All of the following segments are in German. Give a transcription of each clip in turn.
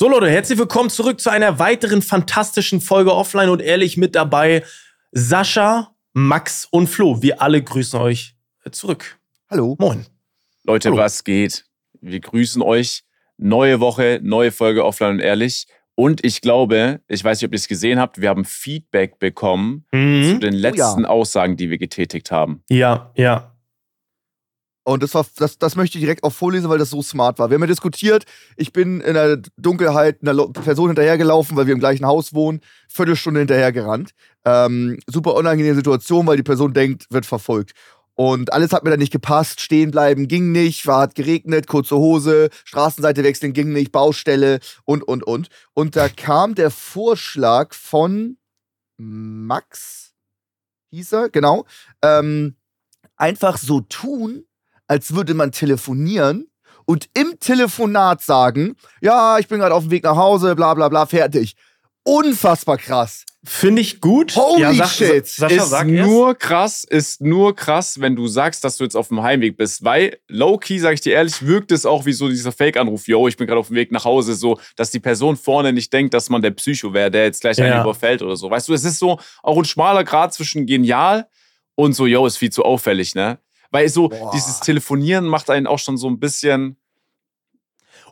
So Leute, herzlich willkommen zurück zu einer weiteren fantastischen Folge Offline und ehrlich mit dabei Sascha, Max und Flo. Wir alle grüßen euch zurück. Hallo. Moin. Leute, Hallo. was geht? Wir grüßen euch. Neue Woche, neue Folge Offline und Ehrlich. Und ich glaube, ich weiß nicht, ob ihr es gesehen habt, wir haben Feedback bekommen zu Mhm. den letzten ja. Aussagen, die wir getätigt haben. Ja, ja. Und das, war, das, das möchte ich direkt auch vorlesen, weil das so smart war. Wir haben ja diskutiert, ich bin in der Dunkelheit einer Person hinterhergelaufen, weil wir im gleichen Haus wohnen, Viertelstunde hinterhergerannt. Ähm, super unangenehme Situation, weil die Person denkt, wird verfolgt. Und alles hat mir dann nicht gepasst, stehen bleiben ging nicht, war hat geregnet, kurze Hose, Straßenseite wechseln ging nicht, Baustelle und, und, und. Und da kam der Vorschlag von Max, hieß er, genau, ähm, einfach so tun, als würde man telefonieren und im Telefonat sagen, ja, ich bin gerade auf dem Weg nach Hause, bla bla bla, fertig. Unfassbar krass. Finde ich gut. Holy ja, sag, shit. Sascha, ist sag erst. nur krass, ist nur krass, wenn du sagst, dass du jetzt auf dem Heimweg bist. Weil, low-key, sag ich dir ehrlich, wirkt es auch wie so dieser Fake-Anruf, yo, ich bin gerade auf dem Weg nach Hause, so, dass die Person vorne nicht denkt, dass man der Psycho wäre, der jetzt gleich Ja. einen überfällt oder so. Weißt du, es ist so auch ein schmaler Grad zwischen genial und so, yo, ist viel zu auffällig, ne? Weil so Boah. dieses Telefonieren macht einen auch schon so ein bisschen.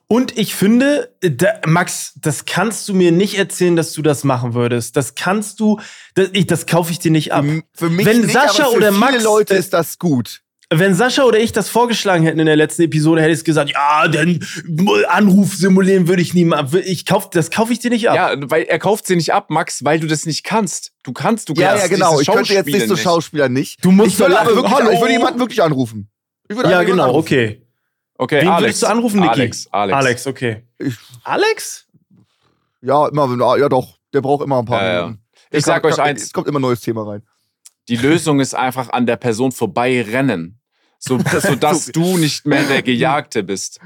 Und ich finde, da, Max, das kannst du mir nicht erzählen, dass du das machen würdest. Das kannst du, das, ich, das kaufe ich dir nicht ab. Für, mich Wenn nicht, Sascha aber für oder viele Max, Leute ist das gut. Wenn Sascha oder ich das vorgeschlagen hätten in der letzten Episode, hätte ich gesagt, ja, den Anruf simulieren würde ich nie mal. Ich kauf, das kaufe ich dir nicht ab. Ja, weil er kauft sie nicht ab, Max, weil du das nicht kannst. Du kannst, du Ja, kannst ja, genau. dieses Ich könnte jetzt nicht so Schauspieler nicht. Du musst ich würde, aber wirklich, Hallo? ich würde jemanden wirklich anrufen. Ich würde Ja, genau, anrufen. okay. Okay, Wen Alex. würdest du anrufen, Niki? Alex, Alex. Alex, okay. Ich- Alex? Ja, immer, wenn- ja doch. Der braucht immer ein paar Ja, ja. Minuten. Ich sag Kann- euch kann- eins. Es kommt immer ein neues Thema rein. Die Lösung ist einfach an der Person vorbeirennen. So, sodass du nicht mehr der Gejagte bist.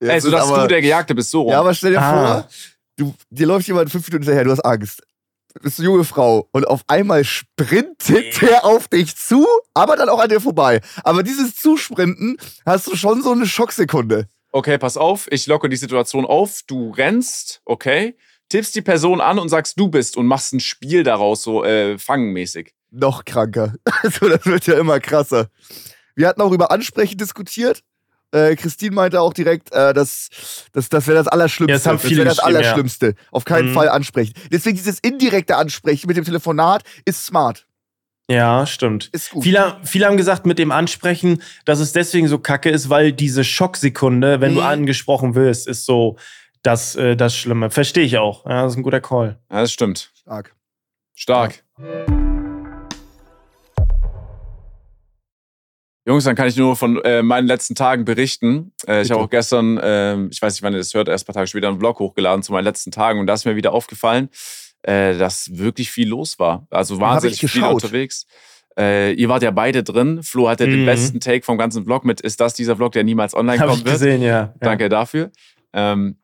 Äh, Jetzt sodass ist aber- du der Gejagte bist, so rum. Ja, aber stell dir Ah. vor, du, dir läuft jemand fünf Minuten hinterher, du hast Angst. Du bist eine junge Frau und auf einmal sprintet der auf dich zu, aber dann auch an dir vorbei. Aber dieses Zusprinten hast du schon so eine Schocksekunde. Okay, pass auf, ich locke die Situation auf, du rennst, okay, tippst die Person an und sagst, du bist und machst ein Spiel daraus, so äh, fangenmäßig. Noch kranker. Also, das wird ja immer krasser. Wir hatten auch über Ansprechen diskutiert. Äh, Christine meinte auch direkt, äh, dass das, das wäre das Allerschlimmste. Ja, das haben viele wäre das geschrieben, ja. Allerschlimmste. Auf keinen Mhm. Fall ansprechen. Deswegen dieses indirekte Ansprechen mit dem Telefonat ist smart. Ja, stimmt. Ist gut. Viele, viele haben gesagt mit dem Ansprechen, dass es deswegen so kacke ist, weil diese Schocksekunde, wenn du Mhm. angesprochen wirst, ist so das, äh, das Schlimme. Verstehe ich auch. Ja, das ist ein guter Call. Ja, das stimmt. Stark. Stark. Jungs, dann kann ich nur von äh, meinen letzten Tagen berichten. Äh, ich habe auch gestern, ähm, ich weiß nicht, wann ihr das hört, erst ein paar Tage später einen Vlog hochgeladen zu meinen letzten Tagen und da ist mir wieder aufgefallen, äh, dass wirklich viel los war. Also hab wahnsinnig viel unterwegs. Äh, ihr wart ja beide drin. Flo hatte den Mhm. besten Take vom ganzen Vlog mit. Ist das dieser Vlog, der niemals online Habe kommen ich wird? gesehen, ja. ja. Danke dafür. Ähm,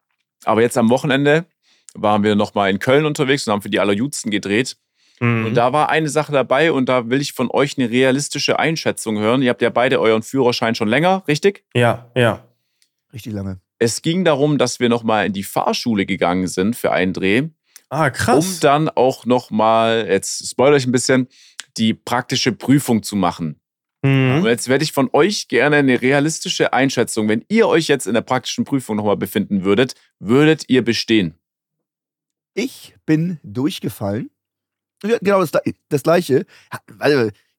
aber jetzt am Wochenende waren wir nochmal in Köln unterwegs und haben für die Allerjudsten gedreht. Mhm. Und da war eine Sache dabei und da will ich von euch eine realistische Einschätzung hören. Ihr habt ja beide euren Führerschein schon länger, richtig? ja, ja. Richtig lange. Es ging darum, dass wir nochmal in die Fahrschule gegangen sind für einen Dreh, Ah, um krass. dann auch nochmal, jetzt spoilere ich ein bisschen, die praktische Prüfung zu machen. Und Mhm. jetzt werde ich von euch gerne eine realistische Einschätzung, wenn ihr euch jetzt in der praktischen Prüfung nochmal befinden würdet, würdet ihr bestehen? Ich bin durchgefallen. Ja, genau das, das gleiche.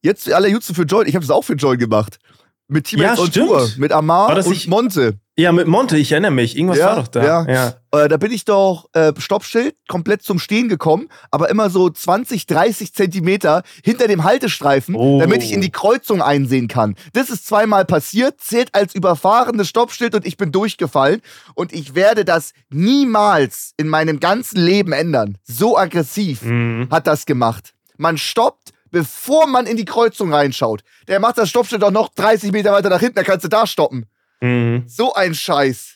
Jetzt alle Jutsu für Join. Ich habe es auch für Join gemacht. Mit Team Ja, on stimmt. Tour. Mit Amar und nicht- Monte. Ja, mit Monte, ich erinnere mich. Irgendwas Ja, war doch da. ja. ja. Äh, da bin ich doch äh, Stoppschild komplett zum Stehen gekommen, aber immer so 20, 30 Zentimeter hinter dem Haltestreifen, Oh. damit ich in die Kreuzung einsehen kann. Das ist zweimal passiert, zählt als überfahrenes Stoppschild und ich bin durchgefallen. Und ich werde das niemals in meinem ganzen Leben ändern. So aggressiv Mhm. hat das gemacht. Man stoppt, bevor man in die Kreuzung reinschaut. Der macht das Stoppschild doch noch 30 Meter weiter nach hinten, da kannst du da stoppen. Mhm. So ein Scheiß.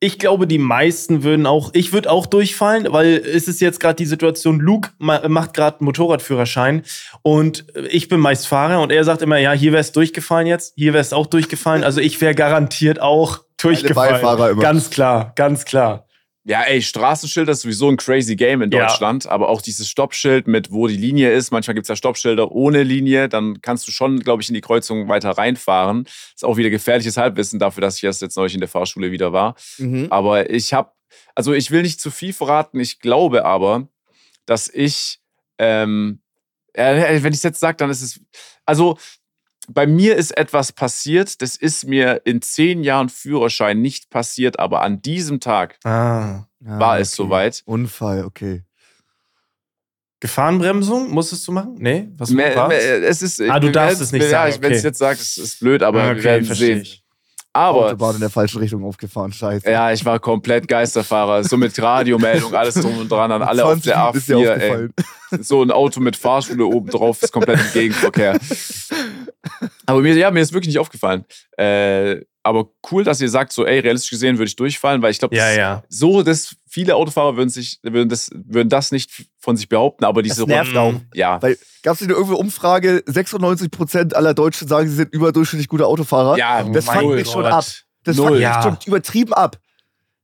Ich glaube, die meisten würden auch, ich würde auch durchfallen, weil es ist jetzt gerade die Situation, Luke ma macht gerade einen Motorradführerschein und ich bin meist Fahrer und er sagt immer, ja, hier wär's durchgefallen jetzt, hier wär's auch durchgefallen. Also ich wäre garantiert auch durchgefallen. Ganz klar, ganz klar. Ja, ey, Straßenschild ist sowieso ein crazy Game in Ja. Deutschland, aber auch dieses Stoppschild mit, wo die Linie ist. Manchmal gibt es ja Stoppschilder ohne Linie, dann kannst du schon, glaube ich, in die Kreuzung weiter reinfahren. Ist auch wieder gefährliches Halbwissen dafür, dass ich erst jetzt neulich in der Fahrschule wieder war. Mhm. Aber ich habe, also ich will nicht zu viel verraten, ich glaube aber, dass ich, ähm, äh, wenn ich es jetzt sage, dann ist es, also bei mir ist etwas passiert, das ist mir in zehn Jahren Führerschein nicht passiert, aber an diesem Tag Ah. Ah, war es okay. soweit. Unfall, okay. Gefahrenbremsung musstest du machen? Nee? Was Mehr, mehr, es ist, Ah, du darfst es nicht ja, sagen, ich- Wenn ich es okay. jetzt sage, es ist blöd, aber Ah, wir okay, werden sehen. ich. Aber Autobahn in der falschen Richtung aufgefahren, scheiße. ja, ich war komplett Geisterfahrer, so mit Radiomeldung, alles drum und dran, an alle auf 20 der Minuten ist dir A4. Ey. So ein Auto mit Fahrschule oben drauf ist komplett im Gegenverkehr. Aber mir, ja, mir ist wirklich nicht aufgefallen. Äh, aber cool, dass ihr sagt, so, ey, realistisch gesehen würde ich durchfallen, weil ich glaube, Ja, ja. so, dass viele Autofahrer würden, sich, würden, das, würden das nicht von sich behaupten, aber diese Das nervt auch. Ja, Weil gab es nicht irgendeine Umfrage, 96% aller Deutschen sagen, sie sind überdurchschnittlich gute Autofahrer. ja, Das fuckt mich schon ab. Das fuckt mich Ja. schon übertrieben ab.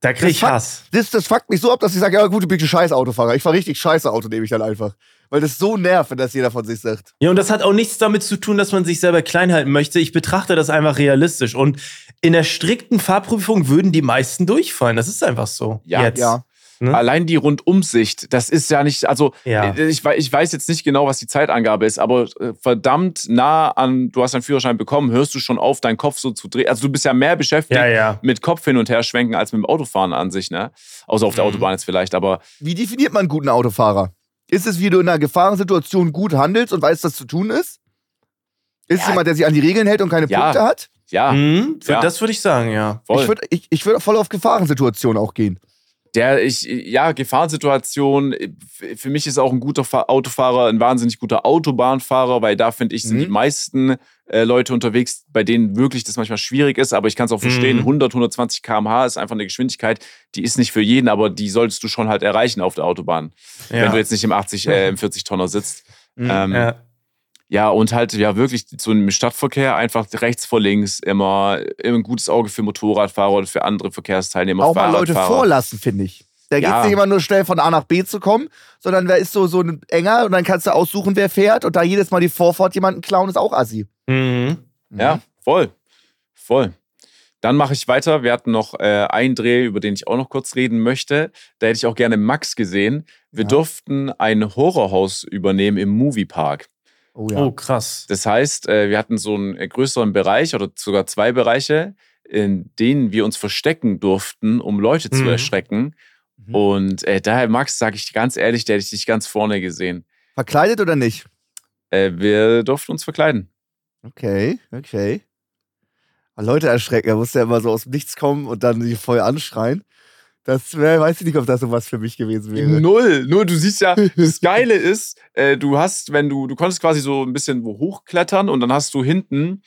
Da krieg ich Hass. Das, das fuckt mich so ab, dass ich sage, ja gut, du bist ein scheiß Autofahrer. Ich fahre richtig scheiße Auto, nehme ich dann einfach. Weil das so nervt, wenn das jeder von sich sagt. Ja, und das hat auch nichts damit zu tun, dass man sich selber klein halten möchte. Ich betrachte das einfach realistisch. Und in der strikten Fahrprüfung würden die meisten durchfallen. Das ist einfach so. Ja, Jetzt. Ja. Ne? Allein die Rundumsicht, das ist ja nicht, also Ja. äh, ich, ich weiß jetzt nicht genau, was die Zeitangabe ist, aber äh, verdammt nah an, du hast deinen Führerschein bekommen, hörst du schon auf, deinen Kopf so zu drehen. Also du bist ja mehr beschäftigt Ja, ja. mit Kopf hin und her schwenken als mit dem Autofahren an sich, ne? Außer auf der Mhm. Autobahn jetzt vielleicht, aber Wie definiert man einen guten Autofahrer? Ist es, wie du in einer Gefahrensituation gut handelst und weißt, was zu tun ist? Ist es jemand, der sich an die Regeln hält und keine Ja. Punkte hat? Ja, Mhm, Ja. Das würde ich sagen, ja. voll. Ich würde ich, ich würd voll auf Gefahrensituationen auch gehen. Der, ich, ja, Gefahrensituation, äh, für mich ist auch ein guter Fa Autofahrer ein wahnsinnig guter Autobahnfahrer, weil da finde ich, sind Mhm. die meisten äh, Leute unterwegs, bei denen wirklich das manchmal schwierig ist, aber ich kann es auch verstehen, Mhm. 100, 120 km/h ist einfach eine Geschwindigkeit, die ist nicht für jeden, aber die solltest du schon halt erreichen auf der Autobahn, wenn ja. du jetzt nicht im 80, äh, im 40-Tonner sitzt. Mhm. Ähm, ja. Ja. und halt, ja, wirklich so im Stadtverkehr einfach rechts vor links immer, immer ein gutes Auge für Motorradfahrer oder für andere Verkehrsteilnehmer, auch mal Leute vorlassen, finde ich. Da geht es Ja. nicht immer nur schnell von A nach B zu kommen, sondern wer ist so, so ein enger und dann kannst du aussuchen, wer fährt und da jedes Mal die Vorfahrt jemanden klauen, ist auch assi. Mhm. Ja, voll. Voll. Dann mache ich weiter. Wir hatten noch äh, einen Dreh, über den ich auch noch kurz reden möchte. Da hätte ich auch gerne Max gesehen. Wir Ja. durften ein Horrorhaus übernehmen im Moviepark. Oh ja. Oh, krass. Das heißt, äh, wir hatten so einen äh, größeren Bereich oder sogar zwei Bereiche, in denen wir uns verstecken durften, um Leute zu Mhm. erschrecken. Mhm. Und äh, daher, Max, sage ich ganz ehrlich, der hätte ich dich ganz vorne gesehen. Verkleidet oder nicht? Äh, wir durften uns verkleiden. Okay, okay. Aber Leute erschrecken, da muss ja immer so aus dem Nichts kommen und dann die voll anschreien. Das wär, weiß ich nicht, ob das so was für mich gewesen wäre. Null. Nur du siehst ja, das Geile ist, äh, du hast, wenn du, du konntest quasi so ein bisschen wo hochklettern und dann hast du hinten,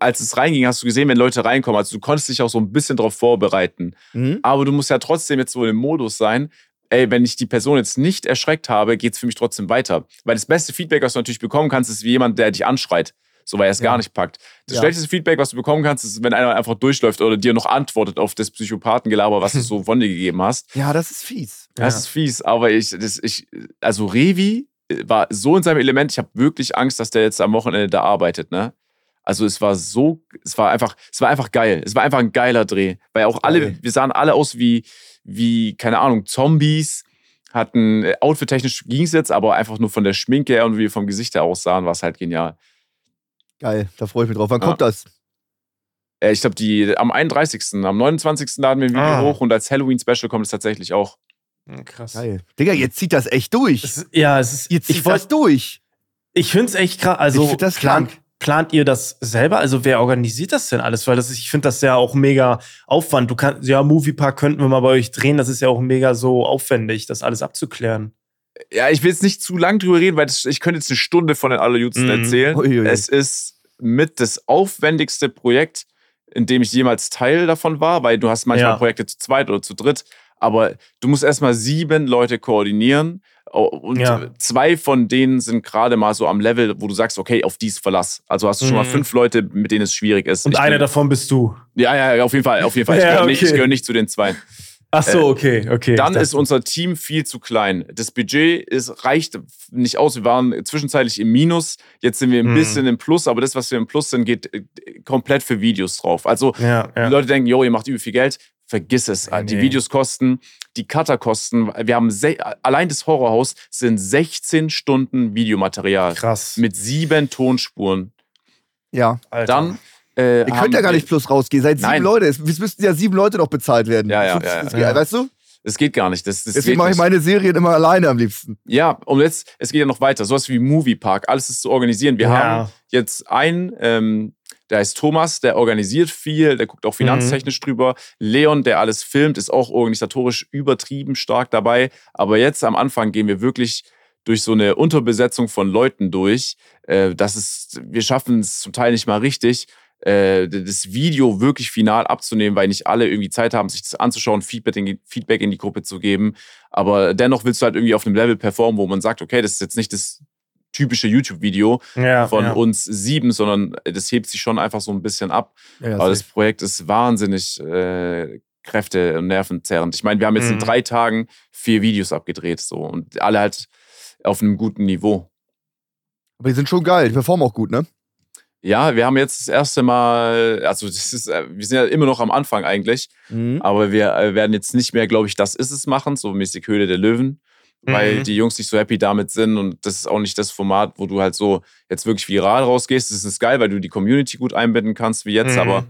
als es reinging, hast du gesehen, wenn Leute reinkommen. Also du konntest dich auch so ein bisschen darauf vorbereiten. Mhm. Aber du musst ja trotzdem jetzt so im Modus sein. Ey, wenn ich die Person jetzt nicht erschreckt habe, geht es für mich trotzdem weiter. Weil das beste Feedback, was du natürlich bekommen kannst, ist wie jemand, der dich anschreit. So, weil er es Ja. gar nicht packt. Das Ja. schlechteste Feedback, was du bekommen kannst, ist, wenn einer einfach durchläuft oder dir noch antwortet auf das Psychopathengelaber, was du so von dir gegeben hast. Ja, das ist fies. Das Ja. ist fies, aber ich, das, ich, also Revi äh, war so in seinem Element, ich habe wirklich Angst, dass der jetzt am Wochenende da arbeitet, ne? Also es war so, es war einfach, es war einfach geil. Es war einfach ein geiler Dreh. Weil auch alle, Geil. wir sahen alle aus wie, wie, keine Ahnung, Zombies. Hatten, äh, outfit-technisch ging es jetzt, aber einfach nur von der Schminke her und wie wir vom Gesicht her aussahen, war es halt genial. Geil, da freue ich mich drauf. Wann Ja. kommt das? Äh, ich glaube, die am 31., am 29. laden wir ein Video Ah. hoch und als Halloween-Special kommt es tatsächlich auch. Mhm, Krass. Geil. Digga, jetzt zieht das echt durch. Es ist- ja, es ist. Jetzt zieht das durch. Ich finde es echt krass. Also, Ich das plant, krank. plant ihr das selber? Also, wer organisiert das denn alles? Weil das ist, ich finde das ja auch mega Aufwand. Du kannst, ja, Moviepark könnten wir mal bei euch drehen. Das ist ja auch mega so aufwendig, das alles abzuklären. Ja, ich will jetzt nicht zu lang drüber reden, weil das, ich könnte jetzt eine Stunde von den allerjüdsten Mhm. erzählen. Uiuiui. Es ist mit das aufwendigste Projekt, in dem ich jemals Teil davon war, weil du hast manchmal Ja. Projekte zu zweit oder zu dritt, aber du musst erstmal sieben Leute koordinieren und Ja. zwei von denen sind gerade mal so am Level, wo du sagst, okay, auf dies Verlass. Also hast du schon mal Mhm. fünf Leute, mit denen es schwierig ist. Und Ich einer bin- davon bist du. Ja, ja, auf jeden Fall, auf jeden Fall. Ich Ja, gehöre nicht, okay. ich gehöre nicht zu den zwei. Ach so, okay, okay. Dann ist unser Team viel zu klein. Das Budget ist, reicht nicht aus. Wir waren zwischenzeitlich im Minus. Jetzt sind wir ein Mhm. bisschen im Plus, aber das, was wir im Plus sind, geht äh, komplett für Videos drauf. Also dachte- ja, die ja. Leute denken, jo, ihr macht übel viel Geld. Vergiss es. Nee, Die nee. Videos kosten, die Cutter kosten. Wir haben allein das Horrorhaus sind 16 Stunden Videomaterial Krass. mit sieben Tonspuren. Ja. Alter. Dann äh, Ihr könnt ja gar nicht plus rausgehen. Seid sieben Nein. Leute. Es es müssten ja sieben Leute noch bezahlt werden. Ja, ja, ja, ja. Weißt du? Es geht gar nicht. Das, das Deswegen mache ich nicht. meine Serien immer alleine am liebsten. Ja, und jetzt, es geht ja noch weiter. Sowas wie Moviepark, alles ist zu organisieren. Wir Ja. haben jetzt einen, ähm, der heißt Thomas, der organisiert viel, der guckt auch finanztechnisch drüber. Leon, der alles filmt, ist auch organisatorisch übertrieben stark dabei. Aber jetzt am Anfang gehen wir wirklich durch so eine Unterbesetzung von Leuten durch. Äh, das ist, wir schaffen es zum Teil nicht mal richtig, äh, das Video wirklich final abzunehmen, weil nicht alle irgendwie Zeit haben, sich das anzuschauen, Feedback in, die, Feedback in die Gruppe zu geben. Aber dennoch willst du halt irgendwie auf einem Level performen, wo man sagt, okay, das ist jetzt nicht das typische YouTube-Video ja, von ja. uns sieben, sondern das hebt sich schon einfach so ein bisschen ab. Ja, Aber das. Projekt ist wahnsinnig äh, kräfte- und nervenzerrend. Ich meine, wir haben jetzt in Mhm. drei Tagen vier Videos abgedreht so und alle halt auf einem guten Niveau. Aber die sind schon geil. Die performen auch gut, ne? Ja, wir haben jetzt das erste Mal, also das ist, äh, wir sind ja immer noch am Anfang eigentlich, Mhm. aber wir äh, werden jetzt nicht mehr, glaube ich, das ist es machen, so mäßig Höhle der Löwen, weil Mhm. die Jungs nicht so happy damit sind und das ist auch nicht das Format, wo du halt so jetzt wirklich viral rausgehst. Das ist geil, weil du die Community gut einbinden kannst wie jetzt, Mhm. aber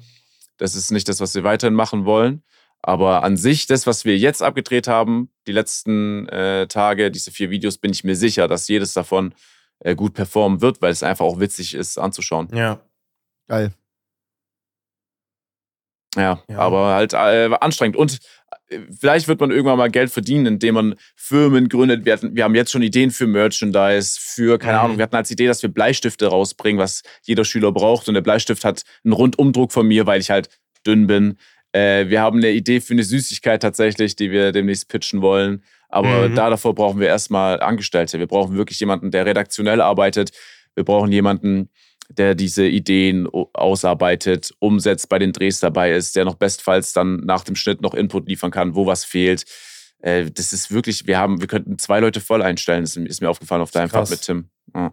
das ist nicht das, was wir weiterhin machen wollen. Aber an sich, das, was wir jetzt abgedreht haben, die letzten äh, Tage, diese vier Videos, bin ich mir sicher, dass jedes davon äh, gut performen wird, weil es einfach auch witzig ist anzuschauen. Ja. Geil. Ja, Ja. aber halt äh, anstrengend. Und äh, vielleicht wird man irgendwann mal Geld verdienen, indem man Firmen gründet. Wir, hatten, wir haben jetzt schon Ideen für Merchandise, für, keine Mhm. Ahnung, wir hatten als Idee, dass wir Bleistifte rausbringen, was jeder Schüler braucht. Und der Bleistift hat einen Rundumdruck von mir, weil ich halt dünn bin. Äh, wir haben eine Idee für eine Süßigkeit tatsächlich, die wir demnächst pitchen wollen. Aber Mhm. da davor brauchen wir erstmal Angestellte. Wir brauchen wirklich jemanden, der redaktionell arbeitet. Wir brauchen jemanden, der diese Ideen ausarbeitet, umsetzt, bei den Drehs dabei ist, der noch bestfalls dann nach dem Schnitt noch Input liefern kann, wo was fehlt. Äh, das ist wirklich, wir haben, wir könnten zwei Leute voll einstellen, das ist mir aufgefallen auf deinem. Fahrt mit Tim. Ja.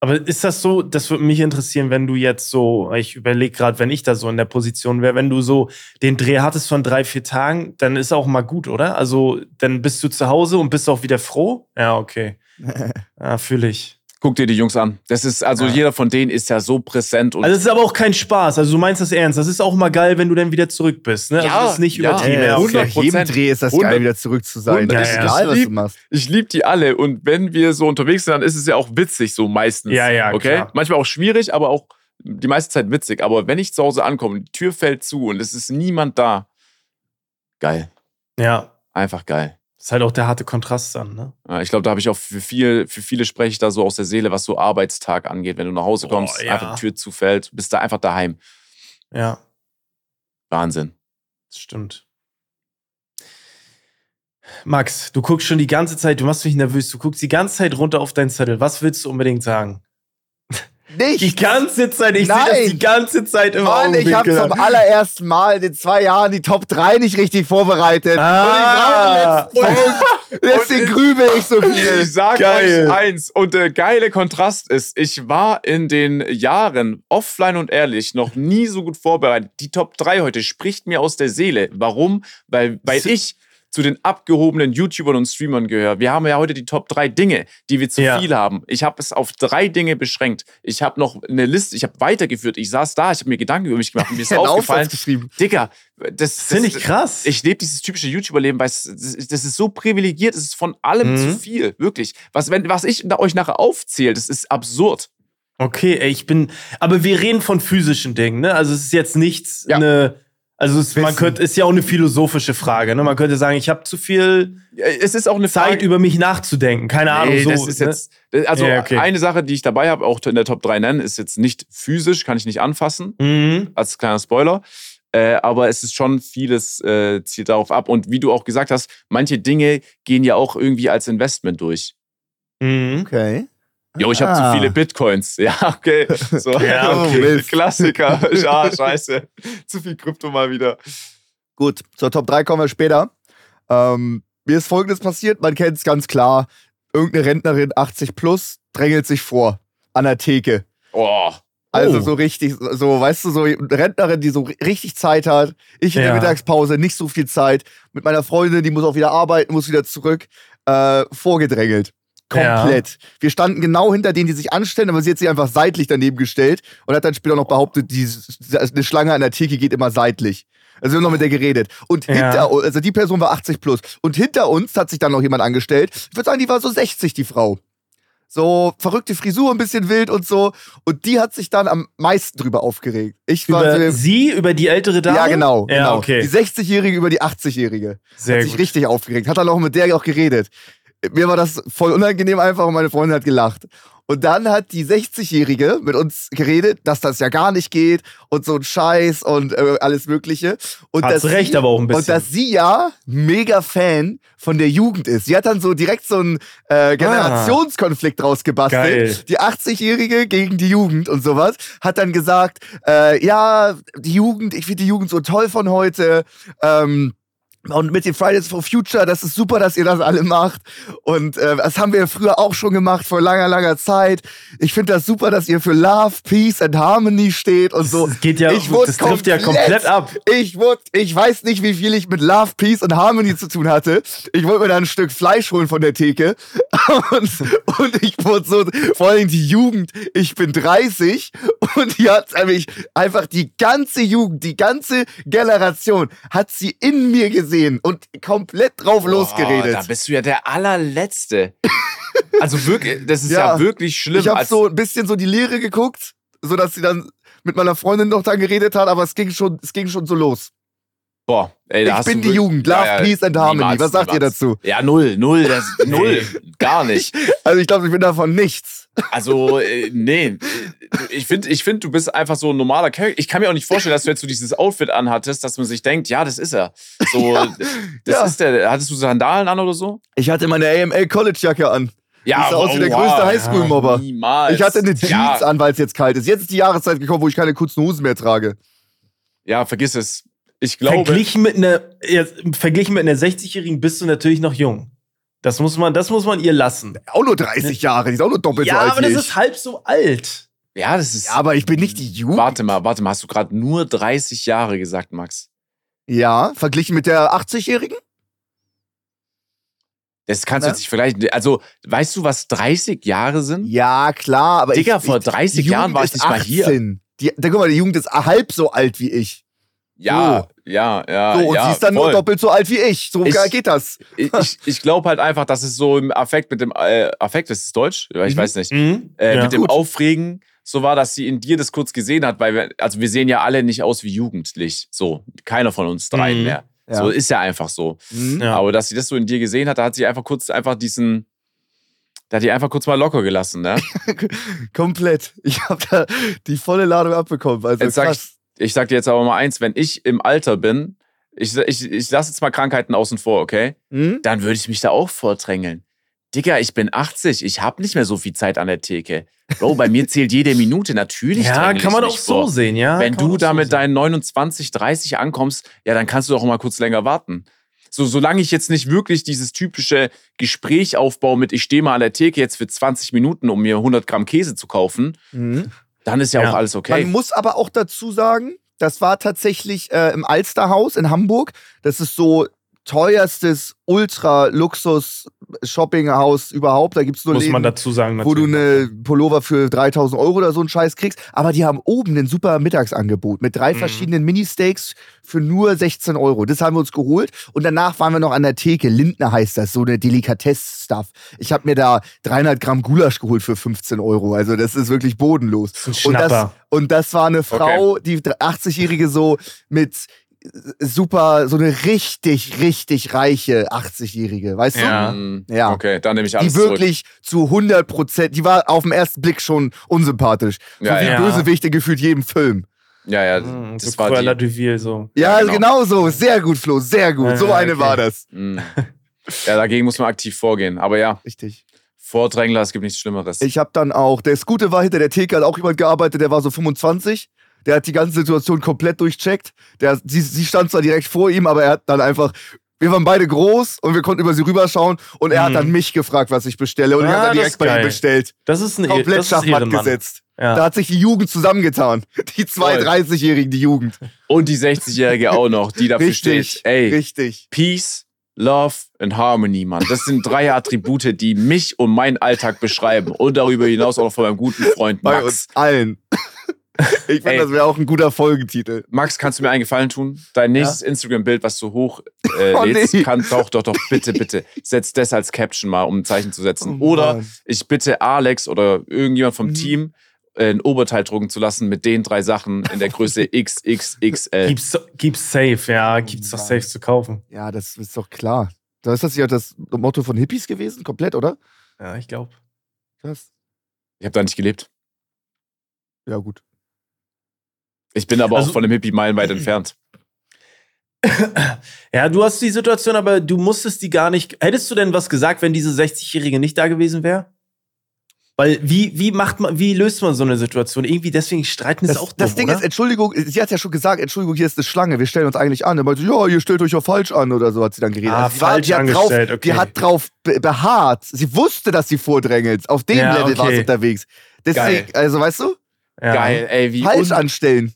Aber ist das so, das würde mich interessieren, wenn du jetzt so, ich überlege gerade, wenn ich da so in der Position wäre, wenn du so den Dreh hattest von drei, vier Tagen, dann ist auch mal gut, oder? Also dann bist du zu Hause und bist auch wieder froh? Ja, okay. Ja, fühle ich. Guck dir die Jungs an. Das ist, also Ja. jeder von denen ist ja so präsent und Also es ist aber auch kein Spaß. Also du meinst das ernst. Das ist auch mal geil, wenn du dann wieder zurück bist. Ne? Also Ja, das ist nicht ja. übertrieben. Ja, Ja, okay. okay. Nach jedem Dreh ist das geil, 100 wieder zurück zu sein. 100 Das ist Ja, egal, ja. was du machst. ich liebe die alle. Und wenn wir so unterwegs sind, dann ist es ja auch witzig, so meistens. Ja, ja, Okay? klar. Manchmal auch schwierig, aber auch die meiste Zeit witzig. Aber wenn ich zu Hause ankomme und die Tür fällt zu und es ist niemand da, geil. ja, Einfach geil. Ist halt auch der harte Kontrast dann. Ne? Ja, Ich glaube, da habe ich auch für, viel, für viele spreche ich da so aus der Seele, was so Arbeitstag angeht. Wenn du nach Hause kommst, ja. einfach die Tür zufällt, bist da einfach daheim. Ja, Wahnsinn. das stimmt. Max, du guckst schon die ganze Zeit, du machst mich nervös, du guckst die ganze Zeit runter auf deinen Zettel. Was willst du unbedingt sagen? Die Nicht! ganze Zeit, ich sehe das die ganze Zeit im Mann, ich habe zum allerersten Mal in den zwei Jahren die Top 3 nicht richtig vorbereitet. Ah. Und ich brauche Deswegen grübel ich so viel. Ich sag Geil. euch eins. Und der geile Kontrast ist, ich war in den Jahren offline und ehrlich noch nie so gut vorbereitet. Die Top 3 heute spricht mir aus der Seele. Warum? Weil, weil ich zu den abgehobenen YouTubern und Streamern gehöre. Wir haben ja heute die Top 3 Dinge, die wir zu Ja. viel haben. Ich habe es auf drei Dinge beschränkt. Ich habe noch eine Liste, ich habe weitergeführt. Ich saß da, ich habe mir Gedanken über mich gemacht und mir ist Einen aufgefallen. Dicker, das, Das finde ich krass. ich lebe dieses typische YouTuber-Leben, weil es, das ist- das ist so privilegiert, es ist von allem Mhm. zu viel, wirklich. Was, wenn, was ich da euch nachher aufzähle, das ist absurd. Okay, ey, ich bin. Aber wir reden von physischen Dingen, ne? Also es ist jetzt nichts Ja. eine. Also es, man könnte, ist ja auch eine philosophische Frage. Ne? Man könnte sagen, ich habe zu viel Es ist auch eine Zeit, Frage. über mich nachzudenken. Keine Ahnung. Nee, So, das ist ne? jetzt, also Ja, okay. eine Sache, die ich dabei habe, auch in der Top 3 nennen, ist jetzt nicht physisch, kann ich nicht anfassen, Mhm. als kleiner Spoiler. Äh, aber es ist schon vieles äh, zielt darauf ab. Und wie du auch gesagt hast, manche Dinge gehen ja auch irgendwie als Investment durch. Mhm. Okay. Jo, ich habe Ah. zu viele Bitcoins. Ja, okay. So. Ja, okay. Klassiker. Ja, scheiße. zu viel Krypto mal wieder. Gut, zur Top 3 kommen wir später. Ähm, mir ist folgendes passiert, man kennt es ganz klar. Irgendeine Rentnerin 80 plus drängelt sich vor an der Theke. Oh. Also Oh. so richtig, so, weißt du, so eine Rentnerin, die so richtig Zeit hat. Ich in der Ja. Mittagspause, nicht so viel Zeit. Mit meiner Freundin, die muss auch wieder arbeiten, muss wieder zurück. Äh, vorgedrängelt. Komplett. Wir standen genau hinter denen, die sich anstellen, aber sie hat sich einfach seitlich daneben gestellt und hat dann später noch behauptet, die, eine Schlange an der Theke geht immer seitlich. Also wir haben noch mit der geredet. Und Ja. hinter uns, also die Person war 80 plus. Und hinter uns hat sich dann noch jemand angestellt. Ich würde sagen, die war so 60, die Frau. So verrückte Frisur, ein bisschen wild und so. Und die hat sich dann am meisten drüber aufgeregt. Ich war Über so, sie, über die ältere Dame? ja, genau. Ja, genau. okay. Die 60-Jährige über die 80-Jährige. Sehr Hat sich gut. richtig aufgeregt. Hat dann auch mit der auch geredet. Mir war das voll unangenehm einfach und meine Freundin hat gelacht. Und dann hat die 60-Jährige mit uns geredet, dass das ja gar nicht geht und so ein Scheiß und äh, alles Mögliche. Und Hat dass sie recht, sie, aber auch ein Und bisschen. dass sie ja mega Fan von der Jugend ist. Sie hat dann so direkt so einen äh, Generationskonflikt draus gebastelt. Geil. Die 80-Jährige gegen die Jugend und sowas hat dann gesagt, äh, ja, die Jugend, ich finde die Jugend so toll von heute. Ähm, und mit den Fridays for Future, das ist super, dass ihr das alle macht. Und äh, das haben wir früher auch schon gemacht, vor langer, langer Zeit. Ich finde das super, dass ihr für Love, Peace and Harmony steht und so. Das geht ja, Ich das trifft ja komplett ab. Ich wurde, ich weiß nicht, wie viel ich mit Love, Peace und Harmony zu tun hatte. Ich wollte mir da ein Stück Fleisch holen von der Theke. Und, und ich wurde so, vor allem die Jugend, ich bin 30 und die hat nämlich einfach die ganze Jugend, die ganze Generation hat sie in mir gesehen und komplett drauf Boah, losgeredet. Da bist du ja der allerletzte. also wirklich, das ist ja, Ja. wirklich schlimm. ich habe so ein bisschen so die Lehre geguckt, so dass sie dann mit meiner Freundin noch dann geredet hat, aber es ging schon, es ging schon so los. boah, ey, da ich bin die Jugend, Love, Peace and Harmony. niemals, Was sagt ihr niemals. dazu? Ja, null, null, das, null, gar nicht. Also ich glaube, ich bin davon nichts. Also, äh, nee. Ich finde, ich find, du bist einfach so ein normaler Charakter. Ich kann mir auch nicht vorstellen, dass du jetzt so dieses Outfit anhattest, dass man sich denkt, ja, das ist er. So, das ja. ist der. Hattest du Sandalen an oder so? Ich hatte meine AML College Jacke an. Ja, Ich sah aus wie der wow. größte Highschool-Mobber. Niemals. Ich hatte eine Jeans ja, an, weil es jetzt kalt ist. Jetzt ist die Jahreszeit gekommen, wo ich keine kurzen Hosen mehr trage. Ja, vergiss es. Ich glaube. Verglichen mit einer, jetzt, verglichen mit einer 60-Jährigen bist du natürlich noch jung. Das muss man, das muss man ihr lassen. Auch nur 30 Jahre, die ist auch nur doppelt Ja, so alt aber wie das ich. ist halb so alt. Ja, das ist. ja, aber ich bin nicht die Jugend. warte mal, warte mal. Hast du gerade nur 30 Jahre gesagt, Max? Ja, verglichen mit der 80-Jährigen? Das kannst du Ne? jetzt nicht vergleichen. Also, weißt du, was 30 Jahre sind? Ja, klar, aber Digga, ich, vor ich, 30 die Jahren war ich nicht mal hier. 18. Die, da, guck mal, die Jugend ist halb so alt wie ich. Ja, ja, ja. So, und ja, sie ist dann nur voll. doppelt so alt wie ich. So Ich- geht das. Ich, ich, ich glaube halt einfach, dass es so im Affekt mit dem äh, Affekt, ist es Deutsch? Ja, Ich Mhm. weiß nicht. Mhm. Äh, ja. mit dem Gut. Aufregen so war, dass sie in dir das kurz gesehen hat, weil wir, also wir sehen ja alle nicht aus wie jugendlich. So, keiner von uns dreien Mhm. mehr. Ja. So ist ja einfach so. Mhm. Ja. Aber dass sie das so in dir gesehen hat, da hat sie einfach kurz einfach diesen, da hat die einfach kurz mal locker gelassen, ne? Komplett. Ich habe da die volle Ladung abbekommen. Also Jetzt sag krass. Ich sag dir jetzt aber mal eins, wenn ich im Alter bin, ich, ich, ich lasse jetzt mal Krankheiten außen vor, okay? Hm? Dann würde ich mich da auch vordrängeln. Digga, ich bin 80, ich habe nicht mehr so viel Zeit an der Theke. Bro, bei mir zählt jede Minute. Natürlich. ja, kann man auch so vor. sehen, ja. Wenn du auch da so mit deinen 29, 30 ankommst, ja, dann kannst du doch mal kurz länger warten. So, solange ich jetzt nicht wirklich dieses typische Gespräch aufbaue mit, ich stehe mal an der Theke jetzt für 20 Minuten, um mir 100 Gramm Käse zu kaufen, Mhm. Dann ist ja, Ja. auch alles okay. Man muss aber auch dazu sagen, das war tatsächlich äh, im Alsterhaus in Hamburg. Das ist so teuerstes Ultra-Luxus-Shoppinghaus überhaupt. Da gibt es nur muss man Läden, dazu sagen, wo du eine Pullover für 3000 Euro oder so einen Scheiß kriegst. Aber die haben oben ein super Mittagsangebot mit drei Mhm. verschiedenen Mini-Steaks für nur 16 Euro. Das haben wir uns geholt. Und danach waren wir noch an der Theke. Lindner heißt das, so eine Delikatess-Stuff. Ich habe mir da 300 Gramm Gulasch geholt für 15 Euro. Also das ist wirklich bodenlos. Das ist ein Und das, Schnapper. und das war eine Frau, die 80-Jährige so mit super, so eine richtig, richtig reiche 80-Jährige, weißt Ja. Mm, Ja. Okay, dann nehme ich du? alles Die zurück. wirklich zu 100 Prozent, die war auf den ersten Blick schon unsympathisch. So Ja, wie ja. Bösewichte gefühlt jedem Film. Ja, ja, Mhm, das so war Cruella die. de Vil, so. Ja, Ja, genau. genau. so. Sehr gut, Flo, sehr gut. Ja, so eine okay. war das. Mm. Ja, dagegen muss man aktiv vorgehen. Aber ja, Richtig. Vordrängler, es gibt nichts Schlimmeres. Ich habe dann auch, das Gute war, hinter der Theke hat auch jemand gearbeitet, der war so 25. Der hat die ganze Situation komplett durchcheckt. Der, sie, sie stand zwar direkt vor ihm, aber er hat dann einfach. Wir waren beide groß und wir konnten über sie rüberschauen und er hat Mhm. dann mich gefragt, was ich bestelle und ich Ah, habe dann das direkt bei ihm bestellt. Das ist ein, Komplett das Schachmatt gesetzt. Ja. Da hat sich die Jugend zusammengetan. Die zwei Voll. 30-Jährigen, die Jugend. Und die 60-Jährige auch noch, die dafür Richtig. steht. Ey, Richtig. Peace, Love and Harmony, Mann. Das sind drei Attribute, die mich und meinen Alltag beschreiben. Und darüber hinaus auch noch von meinem guten Freund Bei Max. uns allen. Ich finde, das wäre auch ein guter Folgentitel. Max, kannst du mir einen Gefallen tun? Dein nächstes Instagram-Bild, was du hoch äh, Oh, nee. kann doch, doch, doch, bitte, bitte, setz das als Caption mal, um ein Zeichen zu setzen. Oh, oder Mann. ich bitte Alex oder irgendjemand vom Mhm. Team äh, ein Oberteil drucken zu lassen mit den drei Sachen in der Größe XXXL. Gibt's, gibt's safe, ja, gibt's doch Mann. safe zu kaufen. Ja, das ist doch klar. Da ist das ja das Motto von Hippies gewesen, komplett, oder? Ja, ich glaube. Krass. Ich habe da nicht gelebt. Ja, gut. Ich bin aber Also- auch von dem Hippie meilenweit entfernt. Ja, du hast die Situation, aber du musstest die gar nicht. Hättest du denn was gesagt, wenn diese 60-Jährige nicht da gewesen wäre? Weil wie, wie macht man, wie löst man so eine Situation? Irgendwie deswegen streiten ist Das, auch dumm, das Ding oder? ist, Entschuldigung, sie hat ja schon gesagt, Entschuldigung, hier ist eine Schlange, wir stellen uns eigentlich an. Er meinte, ja, ihr stellt euch ja falsch an oder so, hat sie dann geredet. Ah, sie war- falsch die hat drauf, angestellt, okay. Die hat drauf be beharrt. Sie wusste, dass sie vordrängelt. Auf dem Ja, Level war okay. sie unterwegs. Deswegen, Geil. also weißt du, ja. Geil, ey, wie falsch anstellen.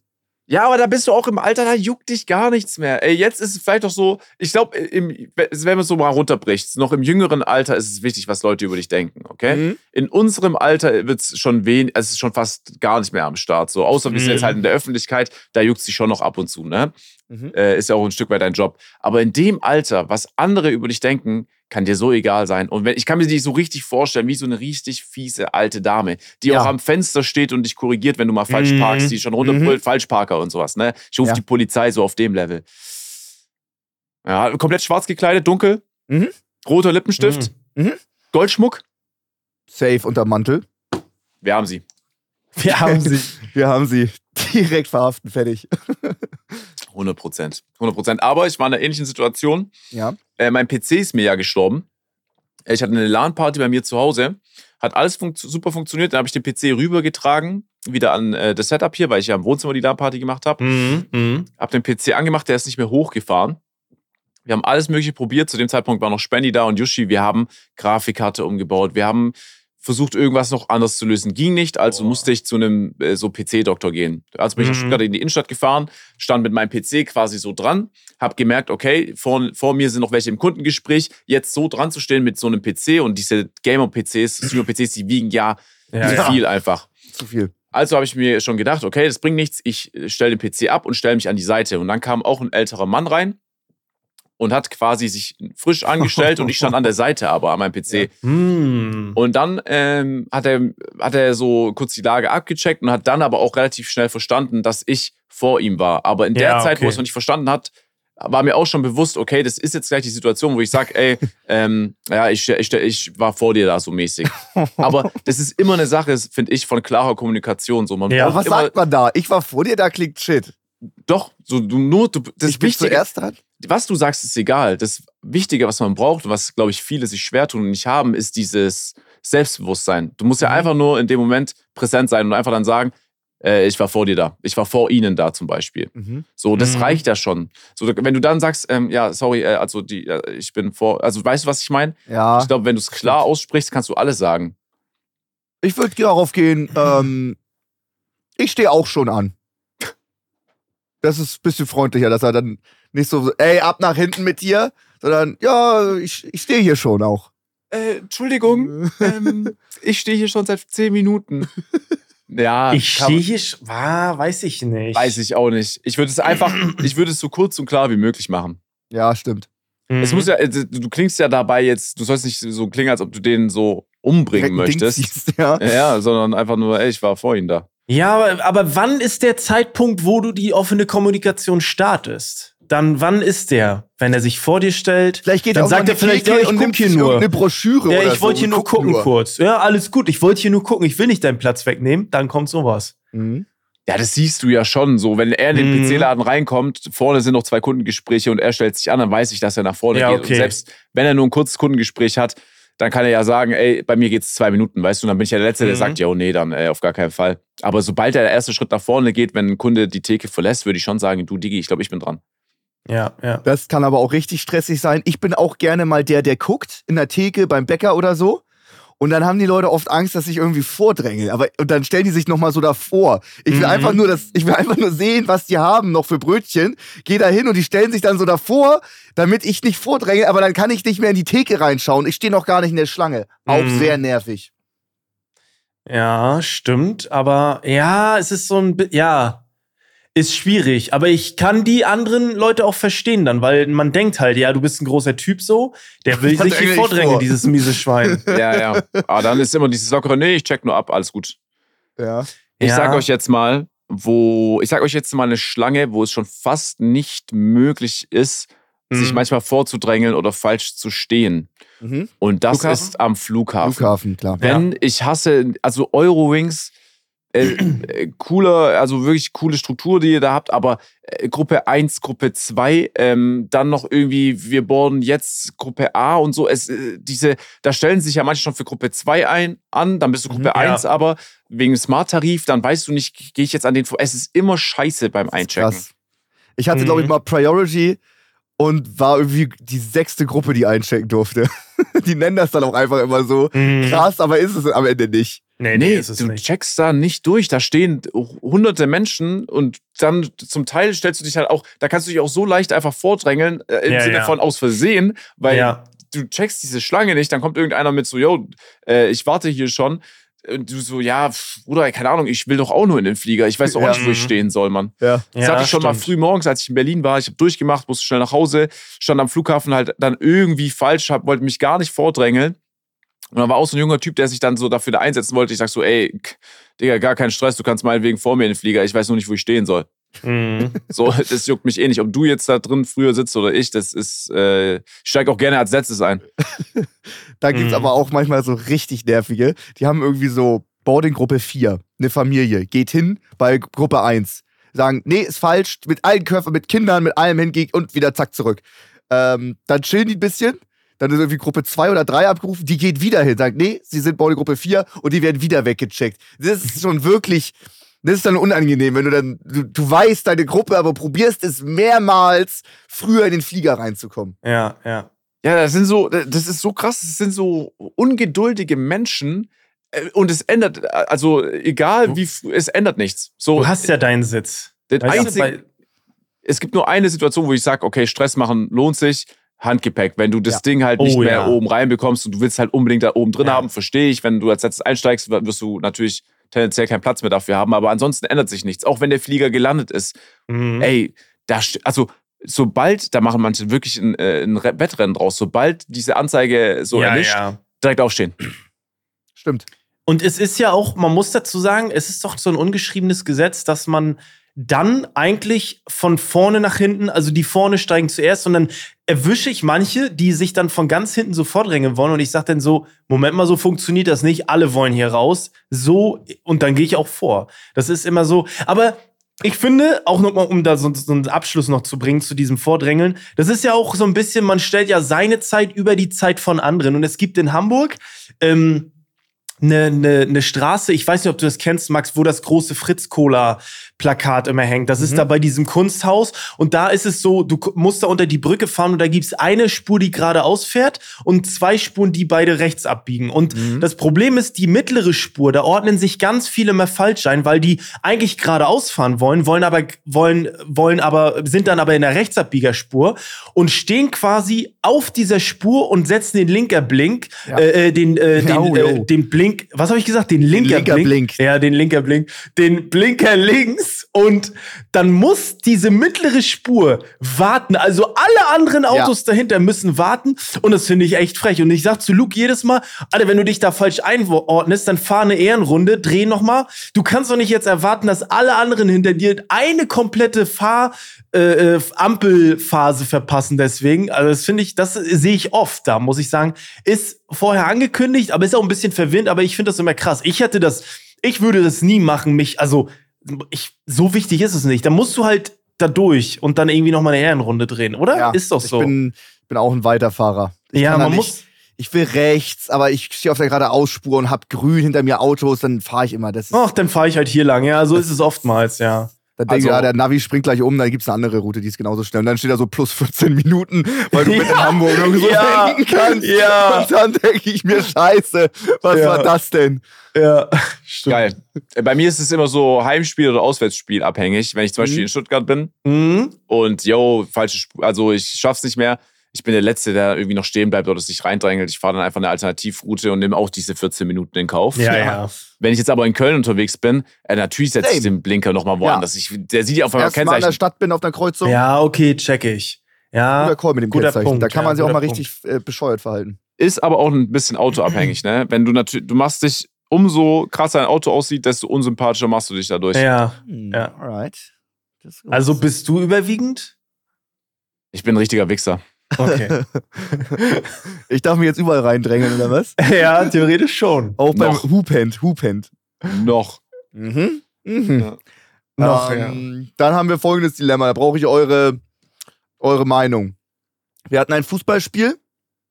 Ja, aber da bist du auch im Alter, da juckt dich gar nichts mehr. Ey, jetzt ist es vielleicht doch so, ich glaube, wenn man es so mal runterbricht, noch im jüngeren Alter ist es wichtig, was Leute über dich denken, okay? Mhm. In unserem Alter wird es schon wenig, es ist schon fast gar nicht mehr am Start. So, außer wir sind Mhm. jetzt halt in der Öffentlichkeit, da juckt sich schon noch ab und zu, ne? Mhm. Äh, ist ja auch ein Stück weit dein Job. Aber in dem Alter, was andere über dich denken, kann dir so egal sein. Und wenn, ich kann mir die so richtig vorstellen, wie so eine richtig fiese alte Dame, die Ja. auch am Fenster steht und dich korrigiert, wenn du mal falsch Mhm. parkst, die schon runterbrüllt, Falschparker und sowas, ne? Ich rufe Ja. die Polizei so auf dem Level. Ja, komplett schwarz gekleidet, dunkel, Mhm. roter Lippenstift, Mhm. Goldschmuck. Safe unter Mantel. wir haben sie. Wir haben sie. Wir haben sie direkt verhaften, fertig. 100 Prozent. 100 Prozent. Aber ich war in einer ähnlichen Situation. Ja. Äh, mein PC ist mir ja gestorben. Ich hatte eine LAN-Party bei mir zu Hause. Hat alles funkt super funktioniert. Dann habe ich den PC rübergetragen, wieder an äh, das Setup hier, weil ich ja im Wohnzimmer die LAN-Party gemacht habe. Mhm. Mhm. Hab den PC angemacht, der ist nicht mehr hochgefahren. Wir haben alles Mögliche probiert. Zu dem Zeitpunkt war noch Spendi da und Yushi. Wir haben Grafikkarte umgebaut. Wir haben versucht, irgendwas noch anders zu lösen. Ging nicht, also Boah. musste ich zu einem äh, so PC-Doktor gehen. Also bin ich nach Mhm. Stuttgart in die Innenstadt gefahren, stand mit meinem PC quasi so dran, hab gemerkt, okay, vor, vor mir sind noch welche im Kundengespräch. Jetzt so dran zu stehen mit so einem PC und diese Gamer-PCs, Streamer-PCs, die wiegen ja, Ja, zu ja. viel einfach. Zu viel. Also habe ich mir schon gedacht, okay, das bringt nichts, ich stelle den PC ab und stelle mich an die Seite. Und dann kam auch ein älterer Mann rein und hat quasi sich frisch angestellt und ich stand an der Seite aber an meinem PC. Mhm. Und dann ähm, hat, er, hat er so kurz die Lage abgecheckt und hat dann aber auch relativ schnell verstanden, dass ich vor ihm war. Aber in der Ja, Zeit, wo okay. er es noch nicht verstanden hat, war mir auch schon bewusst, okay, das ist jetzt gleich die Situation, wo ich sage, ey, ähm, ja, ich, ich, ich war vor dir da so mäßig. Aber das ist immer eine Sache, finde ich, von klarer Kommunikation. So, man Ja. Was immer, sagt man da? Ich war vor dir, da klingt shit. Doch, so du nur, du, das ich bin Wichtige, zuerst dran. Was du sagst, ist egal. Das Wichtige, was man braucht und was, glaube ich, viele sich schwer tun und nicht haben, ist dieses Selbstbewusstsein. Du musst ja Mhm. einfach nur in dem Moment präsent sein und einfach dann sagen, äh, ich war vor dir da. Ich war vor ihnen da zum Beispiel. Mhm. So, das Mhm. reicht ja schon. So, wenn du dann sagst, ähm, ja, sorry, äh, also die, äh, ich bin vor, also weißt du, was ich meine? Ja. Ich glaube, wenn du es klar aussprichst, kannst du alles sagen. Ich würde darauf gehen, ähm, ich stehe auch schon an. Das ist ein bisschen freundlicher, dass er dann nicht so, ey, ab nach hinten mit dir, sondern, ja, ich, ich stehe hier schon auch. Äh, Entschuldigung, ähm, ich stehe hier schon seit zehn Minuten. Ja, Ich stehe hier. War, weiß ich nicht. Weiß ich auch nicht. Ich würde es einfach, ich würde es so kurz und klar wie möglich machen. Ja, stimmt. Mhm. Es muss ja, äh, du klingst ja dabei jetzt, du sollst nicht so klingen, als ob du den so umbringen Direkt möchtest. ziehst, ja. Ja, sondern einfach nur, ey, ich war vor ihnen da. Ja, aber, aber wann ist der Zeitpunkt, wo du die offene Kommunikation startest? Dann wann ist der? Wenn er sich vor dir stellt? Vielleicht geht Dann er auch sagt er vielleicht, ja, ich und guck hier nur. irgendeine Broschüre Ja, oder ich wollte so hier nur gucken kurz. Ja, alles gut. Ich wollte hier nur gucken. Ich will nicht deinen Platz wegnehmen. Dann kommt sowas. Mhm. Ja, das siehst du ja schon so. Wenn er in den Mhm. PC-Laden reinkommt, vorne sind noch zwei Kundengespräche und er stellt sich an, dann weiß ich, dass er nach vorne Ja, geht. okay. Und selbst wenn er nur ein kurzes Kundengespräch hat, dann kann er ja sagen, ey, bei mir geht's zwei Minuten, weißt du, und dann bin ich ja der Letzte, der Mhm. sagt, ja, oh nee, dann äh, auf gar keinen Fall. Aber sobald der erste Schritt nach vorne geht, wenn ein Kunde die Theke verlässt, würde ich schon sagen, du Digi, ich glaube, ich bin dran. Ja, ja. Das kann aber auch richtig stressig sein. Ich bin auch gerne mal der, der guckt in der Theke beim Bäcker oder so. Und dann haben die Leute oft Angst, dass ich irgendwie vordränge. Aber und dann stellen die sich noch mal so davor. Ich will Mhm. einfach nur das, ich will einfach nur sehen, was die haben noch für Brötchen. Geh da hin und die stellen sich dann so davor, damit ich nicht vordränge. Aber dann kann ich nicht mehr in die Theke reinschauen. Ich stehe noch gar nicht in der Schlange. Auch Mhm. sehr nervig. Ja, stimmt. Aber ja, es ist so ein ja, ist schwierig. Aber ich kann die anderen Leute auch verstehen dann, weil man denkt halt, ja, du bist ein großer Typ so, der will sich ich vordrängen, vor. dieses miese Schwein. Ja, ja. Aber dann ist immer dieses lockere, nee, ich check nur ab, alles gut. Ja. Ich Ja. sag euch jetzt mal, wo, ich sag euch jetzt mal eine Schlange, wo es schon fast nicht möglich ist, sich Mhm. manchmal vorzudrängeln oder falsch zu stehen. Mhm. Und das Flughafen? ist am Flughafen. Flughafen, klar. Wenn ich hasse, also Eurowings, äh, äh, cooler, also wirklich coole Struktur, die ihr da habt, aber äh, Gruppe 1, Gruppe 2, ähm, dann noch irgendwie, wir boarden jetzt Gruppe A und so. Es, äh, diese, da stellen sich ja manche schon für Gruppe 2 ein, an, dann bist du Gruppe Mhm, ja. 1, aber wegen Smart-Tarif, dann weißt du nicht, gehe ich jetzt an den vor. Es ist immer scheiße beim Einchecken. Krass. Ich hatte, glaube ich, Mhm. mal Priority und war irgendwie die sechste Gruppe, die einchecken durfte. die nennen das dann auch einfach immer so. Mhm. Krass, aber ist es am Ende nicht. Nee, Nee, nee, ist es du nicht. checkst da nicht durch. Da stehen hunderte Menschen und dann zum Teil stellst du dich halt auch, da kannst du dich auch so leicht einfach vordrängeln, äh, im Ja, Sinne ja. von aus Versehen, weil Ja. du checkst diese Schlange nicht, dann kommt irgendeiner mit so, yo, äh, ich warte hier schon. Und du so, ja, Bruder, keine Ahnung, ich will doch auch nur in den Flieger. Ich weiß auch Ja. nicht, wo ich Mhm. stehen soll, Mann. Ja. Das Ja, hatte ich schon mal stimmt. früh morgens, als ich in Berlin war. Ich habe durchgemacht, musste schnell nach Hause, stand am Flughafen halt dann irgendwie falsch, hab, wollte mich gar nicht vordrängeln. Und dann war auch so ein junger Typ, der sich dann so dafür da einsetzen wollte. Ich sag so, ey, Digga, gar kein Stress, du kannst meinetwegen vor mir in den Flieger. Ich weiß nur nicht, wo ich stehen soll. Mhm. So, das juckt mich eh nicht. Ob du jetzt da drin früher sitzt oder ich, das ist, äh, ich steig auch gerne als letztes ein. Da gibt's Mhm. aber auch manchmal so richtig nervige. Die haben irgendwie so Boarding-Gruppe 4, eine Familie, geht hin bei Gruppe 1. Sagen, nee, ist falsch, mit allen Köpfen, mit Kindern, mit allem hingehen und wieder zack zurück. Ähm, dann chillen die ein bisschen. Dann ist irgendwie Gruppe 2 oder 3 abgerufen, die geht wieder hin, sagt, nee, sie sind Boarding Gruppe 4 und die werden wieder weggecheckt. Das ist schon wirklich, das ist dann unangenehm, wenn du dann, du, du weißt deine Gruppe, aber probierst es mehrmals, früher in den Flieger reinzukommen. Ja, ja. Ja, das sind so, das ist so krass, das sind so ungeduldige Menschen. äh, Und es ändert, also egal wie, es ändert nichts. So, Du hast ja deinen Sitz. das Weißt du, einzige, bei- es gibt nur eine Situation, wo ich sage, okay, Stress machen lohnt sich. Handgepäck, wenn du das Ja. Ding halt nicht Oh, mehr ja. oben reinbekommst und du willst halt unbedingt da oben drin Ja. haben, verstehe ich. Wenn du als letztes einsteigst, wirst du natürlich tendenziell keinen Platz mehr dafür haben. Aber ansonsten ändert sich nichts. Auch wenn der Flieger gelandet ist. Mhm. Ey, da, also sobald, da machen manche wirklich ein, äh, ein Re- Wettrennen draus, sobald diese Anzeige so ja, erlischt, ja. direkt aufstehen. Stimmt. Und es ist ja auch, man muss dazu sagen, es ist doch so ein ungeschriebenes Gesetz, dass man dann eigentlich von vorne nach hinten, also die vorne steigen zuerst und dann erwische ich manche, die sich dann von ganz hinten so vordrängen wollen. Und ich sage dann so, Moment mal, so funktioniert das nicht, alle wollen hier raus, so und dann gehe ich auch vor. Das ist immer so, aber ich finde, auch nochmal, um da so, so einen Abschluss noch zu bringen zu diesem Vordrängeln, das ist ja auch so ein bisschen, man stellt ja seine Zeit über die Zeit von anderen. Und es gibt in Hamburg, ähm, eine, eine, eine Straße, ich weiß nicht, ob du das kennst, Max, wo das große Fritz-Cola-Plakat immer hängt. Das ist Mhm. da bei diesem Kunsthaus. Und da ist es so, du musst da unter die Brücke fahren und da gibt's eine Spur, die geradeaus fährt und zwei Spuren, die beide rechts abbiegen. Und Mhm. das Problem ist, die mittlere Spur, da ordnen sich ganz viele mehr falsch ein, weil die eigentlich geradeaus fahren wollen, wollen aber, wollen, wollen aber, sind dann aber in der Rechtsabbiegerspur und stehen quasi auf dieser Spur und setzen den linker Blink, Ja. äh, äh, den, äh, den, Jo, äh, den Blink, was habe ich gesagt? Den linker, linker Blink. Blink. Ja, den linker Blink. Den Blinker links und dann muss diese mittlere Spur warten. Also alle anderen Autos dahinter müssen warten und das finde ich echt frech. Und ich sag zu Luke jedes Mal, Alter, wenn du dich da falsch einordnest, dann fahr eine Ehrenrunde, dreh noch mal. Du kannst doch nicht jetzt erwarten, dass alle anderen hinter dir eine komplette Fahr äh, äh, Ampelphase verpassen deswegen. Also das finde ich, das sehe ich oft da, muss ich sagen. Ist vorher angekündigt, aber ist auch ein bisschen verwirrend, aber ich finde das immer krass. Ich hätte das, ich würde das nie machen, mich, also ich, so wichtig ist es nicht. Da musst du halt da durch und dann irgendwie noch mal eine Ehrenrunde drehen, oder? Ja, ist doch so. Ich bin, bin auch ein Weiterfahrer. Ich ja, man nicht- muss. ich will rechts, aber ich stehe auf der geradeausspur und hab grün hinter mir Autos, dann fahre ich immer. Das Ach, dann fahre ich halt hier lang. Ja, so ist es oftmals, ja. Dann denke ich, also- ja, der Navi springt gleich um, dann gibt's eine andere Route, die ist genauso schnell. Und dann steht da so plus 14 Minuten, weil du mit in Ja. Hamburg nirgendwo Ja. lenken kannst. Ja. Und dann denke ich mir, scheiße, was Ja. war das denn? Ja, stimmt. Geil. Äh, Bei mir ist es immer so Heimspiel oder Auswärtsspiel abhängig. Wenn ich zum Beispiel Mhm. in Stuttgart bin Mhm. und yo, falsche Spur, also ich schaff's nicht mehr. Ich bin der Letzte, der irgendwie noch stehen bleibt oder sich reindrängelt. Ich fahre dann einfach eine Alternativroute und nehme auch diese 14 Minuten in Kauf. Ja, ja. Wenn ich jetzt aber in Köln unterwegs bin, äh, natürlich setze ich den Blinker nochmal woanders. Ich, der sieht ja auf einmal Erst mal in der Kennzeichen. Stadt bin auf einer Kreuzung. Ja, okay, check ich. Ja. Guter Call mit dem guter Kennzeichen. Punkt, da kann man ja, sich auch mal Punkt. richtig äh, bescheuert verhalten. Ist aber auch ein bisschen autoabhängig, ne? Wenn du natürlich, du machst dich, umso krasser ein Auto aussieht, desto unsympathischer machst du dich dadurch. Ja. Hm, Ja. Alright. Also bist du überwiegend? Ich bin ein richtiger Wichser. Okay. ich darf mich jetzt überall reindrängeln, oder was? ja, theoretisch schon. Auch beim Noch. Hoopend, Hoopend. Noch. Mhm. Mhm. Ja. Noch, ähm, Dann haben wir folgendes Dilemma. Da brauche ich eure, eure Meinung. Wir hatten ein Fußballspiel.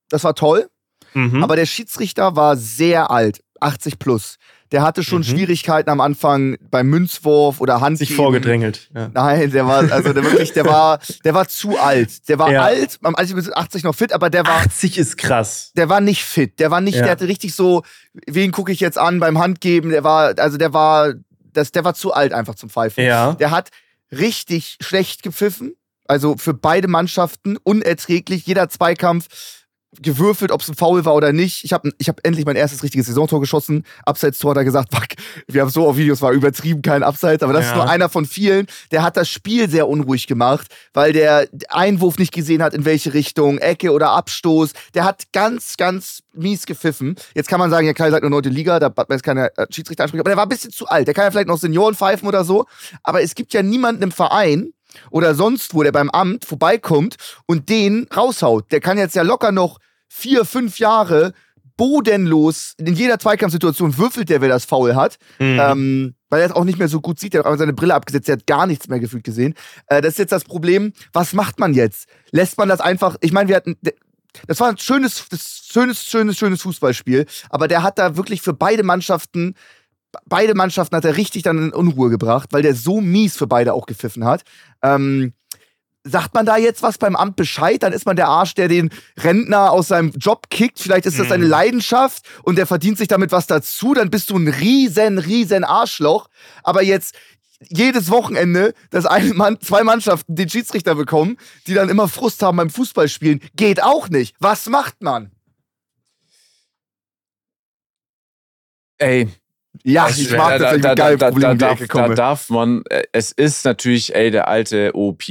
Das war toll. Mhm. Aber der Schiedsrichter war sehr alt. 80 plus. Der hatte schon Mhm. Schwierigkeiten am Anfang beim Münzwurf oder Hand. sich vorgedrängelt. Ja. Nein, der war, also der wirklich, der war, der war zu alt. Der war Ja. alt, am also mit 80 noch fit, aber der war, 80 ist krass. der war nicht fit. Der war nicht, Ja. der hatte richtig so, wen gucke ich jetzt an beim Handgeben? Der war, also der war, das, der war zu alt einfach zum Pfeifen. Ja. Der hat richtig schlecht gepfiffen. Also für beide Mannschaften unerträglich. Jeder Zweikampf gewürfelt, ob es ein Foul war oder nicht. Ich habe ich hab endlich mein erstes richtiges Saisontor geschossen. Abseits-Tor hat er gesagt, fuck, wir haben so auf Videos, war übertrieben, kein Abseits. Aber das Ja. ist nur einer von vielen. Der hat das Spiel sehr unruhig gemacht, weil der Einwurf nicht gesehen hat, in welche Richtung, Ecke oder Abstoß. Der hat ganz, ganz mies gepfiffen. Jetzt kann man sagen, ja, Kai sagt nur neunte Liga, da jetzt keine äh, Schiedsrichteransprüche. Aber der war ein bisschen zu alt. Der kann ja vielleicht noch Senioren pfeifen oder so. Aber es gibt ja niemanden im Verein, oder sonst wo, der beim Amt vorbeikommt und den raushaut. Der kann jetzt ja locker noch vier, fünf Jahre bodenlos in jeder Zweikampfsituation würfelt der, wer das Foul hat. Mhm. Ähm, weil er es auch nicht mehr so gut sieht. Der hat auch seine Brille abgesetzt, der hat gar nichts mehr gefühlt gesehen. Äh, das ist jetzt das Problem. Was macht man jetzt? Lässt man das einfach, ich meine, wir hatten. Das war ein schönes, schönes, schönes, schönes Fußballspiel, aber der hat da wirklich für beide Mannschaften, beide Mannschaften hat er richtig dann in Unruhe gebracht, weil der so mies für beide auch gepfiffen hat. Ähm, sagt man da jetzt was beim Amt Bescheid, dann ist man der Arsch, der den Rentner aus seinem Job kickt. Vielleicht ist das seine Mhm. Leidenschaft und der verdient sich damit was dazu. Dann bist du ein riesen, riesen Arschloch. Aber jetzt jedes Wochenende, dass ein Mann, zwei Mannschaften den Schiedsrichter bekommen, die dann immer Frust haben beim Fußballspielen, geht auch nicht. Was macht man? Ey, Ja, Es- ich mag da, das, ich da, mit da, da, da, da darf man, äh, es ist natürlich, ey, der alte OP,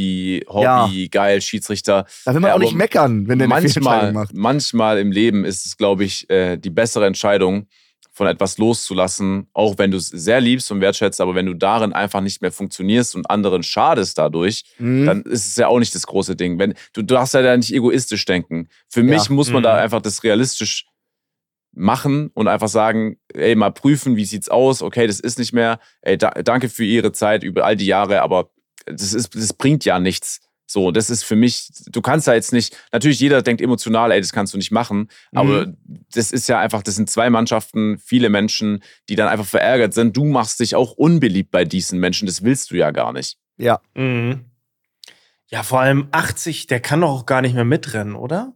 Hobby, geil, Schiedsrichter. Da will man Ja, auch nicht meckern, wenn der eine manchmal, Fehlentscheidung macht. manchmal im Leben ist es, glaube ich, äh, die bessere Entscheidung, von etwas loszulassen, auch wenn du es sehr liebst und wertschätzt, aber wenn du darin einfach nicht mehr funktionierst und anderen schadest dadurch, Mhm. dann ist es ja auch nicht das große Ding. Wenn, du darfst ja da nicht egoistisch denken. Für mich muss man Mhm. da einfach das realistisch machen und einfach sagen, ey, mal prüfen, wie sieht's aus, okay, das ist nicht mehr, ey, da, danke für Ihre Zeit über all die Jahre, aber das, ist, das bringt ja nichts. So, das ist für mich, du kannst da jetzt nicht, natürlich jeder denkt emotional, ey, das kannst du nicht machen, aber das ist ja einfach, das sind zwei Mannschaften, viele Menschen, die dann einfach verärgert sind. Du machst dich auch unbeliebt bei diesen Menschen, das willst du ja gar nicht. Ja. Mhm. Ja, vor allem 80, der kann doch auch gar nicht mehr mitrennen, oder?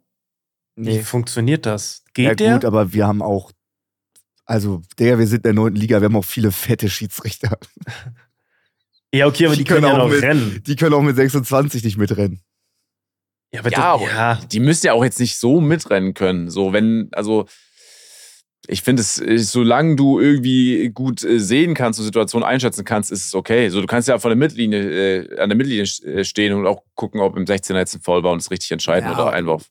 Wie Nee. funktioniert das? Geht Ja, der? gut, aber wir haben auch, also, Digga, wir sind in der neunten Liga, wir haben auch viele fette Schiedsrichter. ja, okay, aber Die die, können, können ja auch noch mit- rennen. Die können auch mit 26 nicht mitrennen. Ja, aber, Ja, doch, aber ja. die müssen ja auch jetzt nicht so mitrennen können. So, wenn, also, ich finde es, solange du irgendwie gut äh, sehen kannst und Situationen einschätzen kannst, ist es okay. So, du kannst ja von der Mittellinie, äh, an der Mittellinie äh, stehen und auch gucken, ob im 16er jetzt ein Foul war und es richtig entscheiden Ja. oder Einwurf.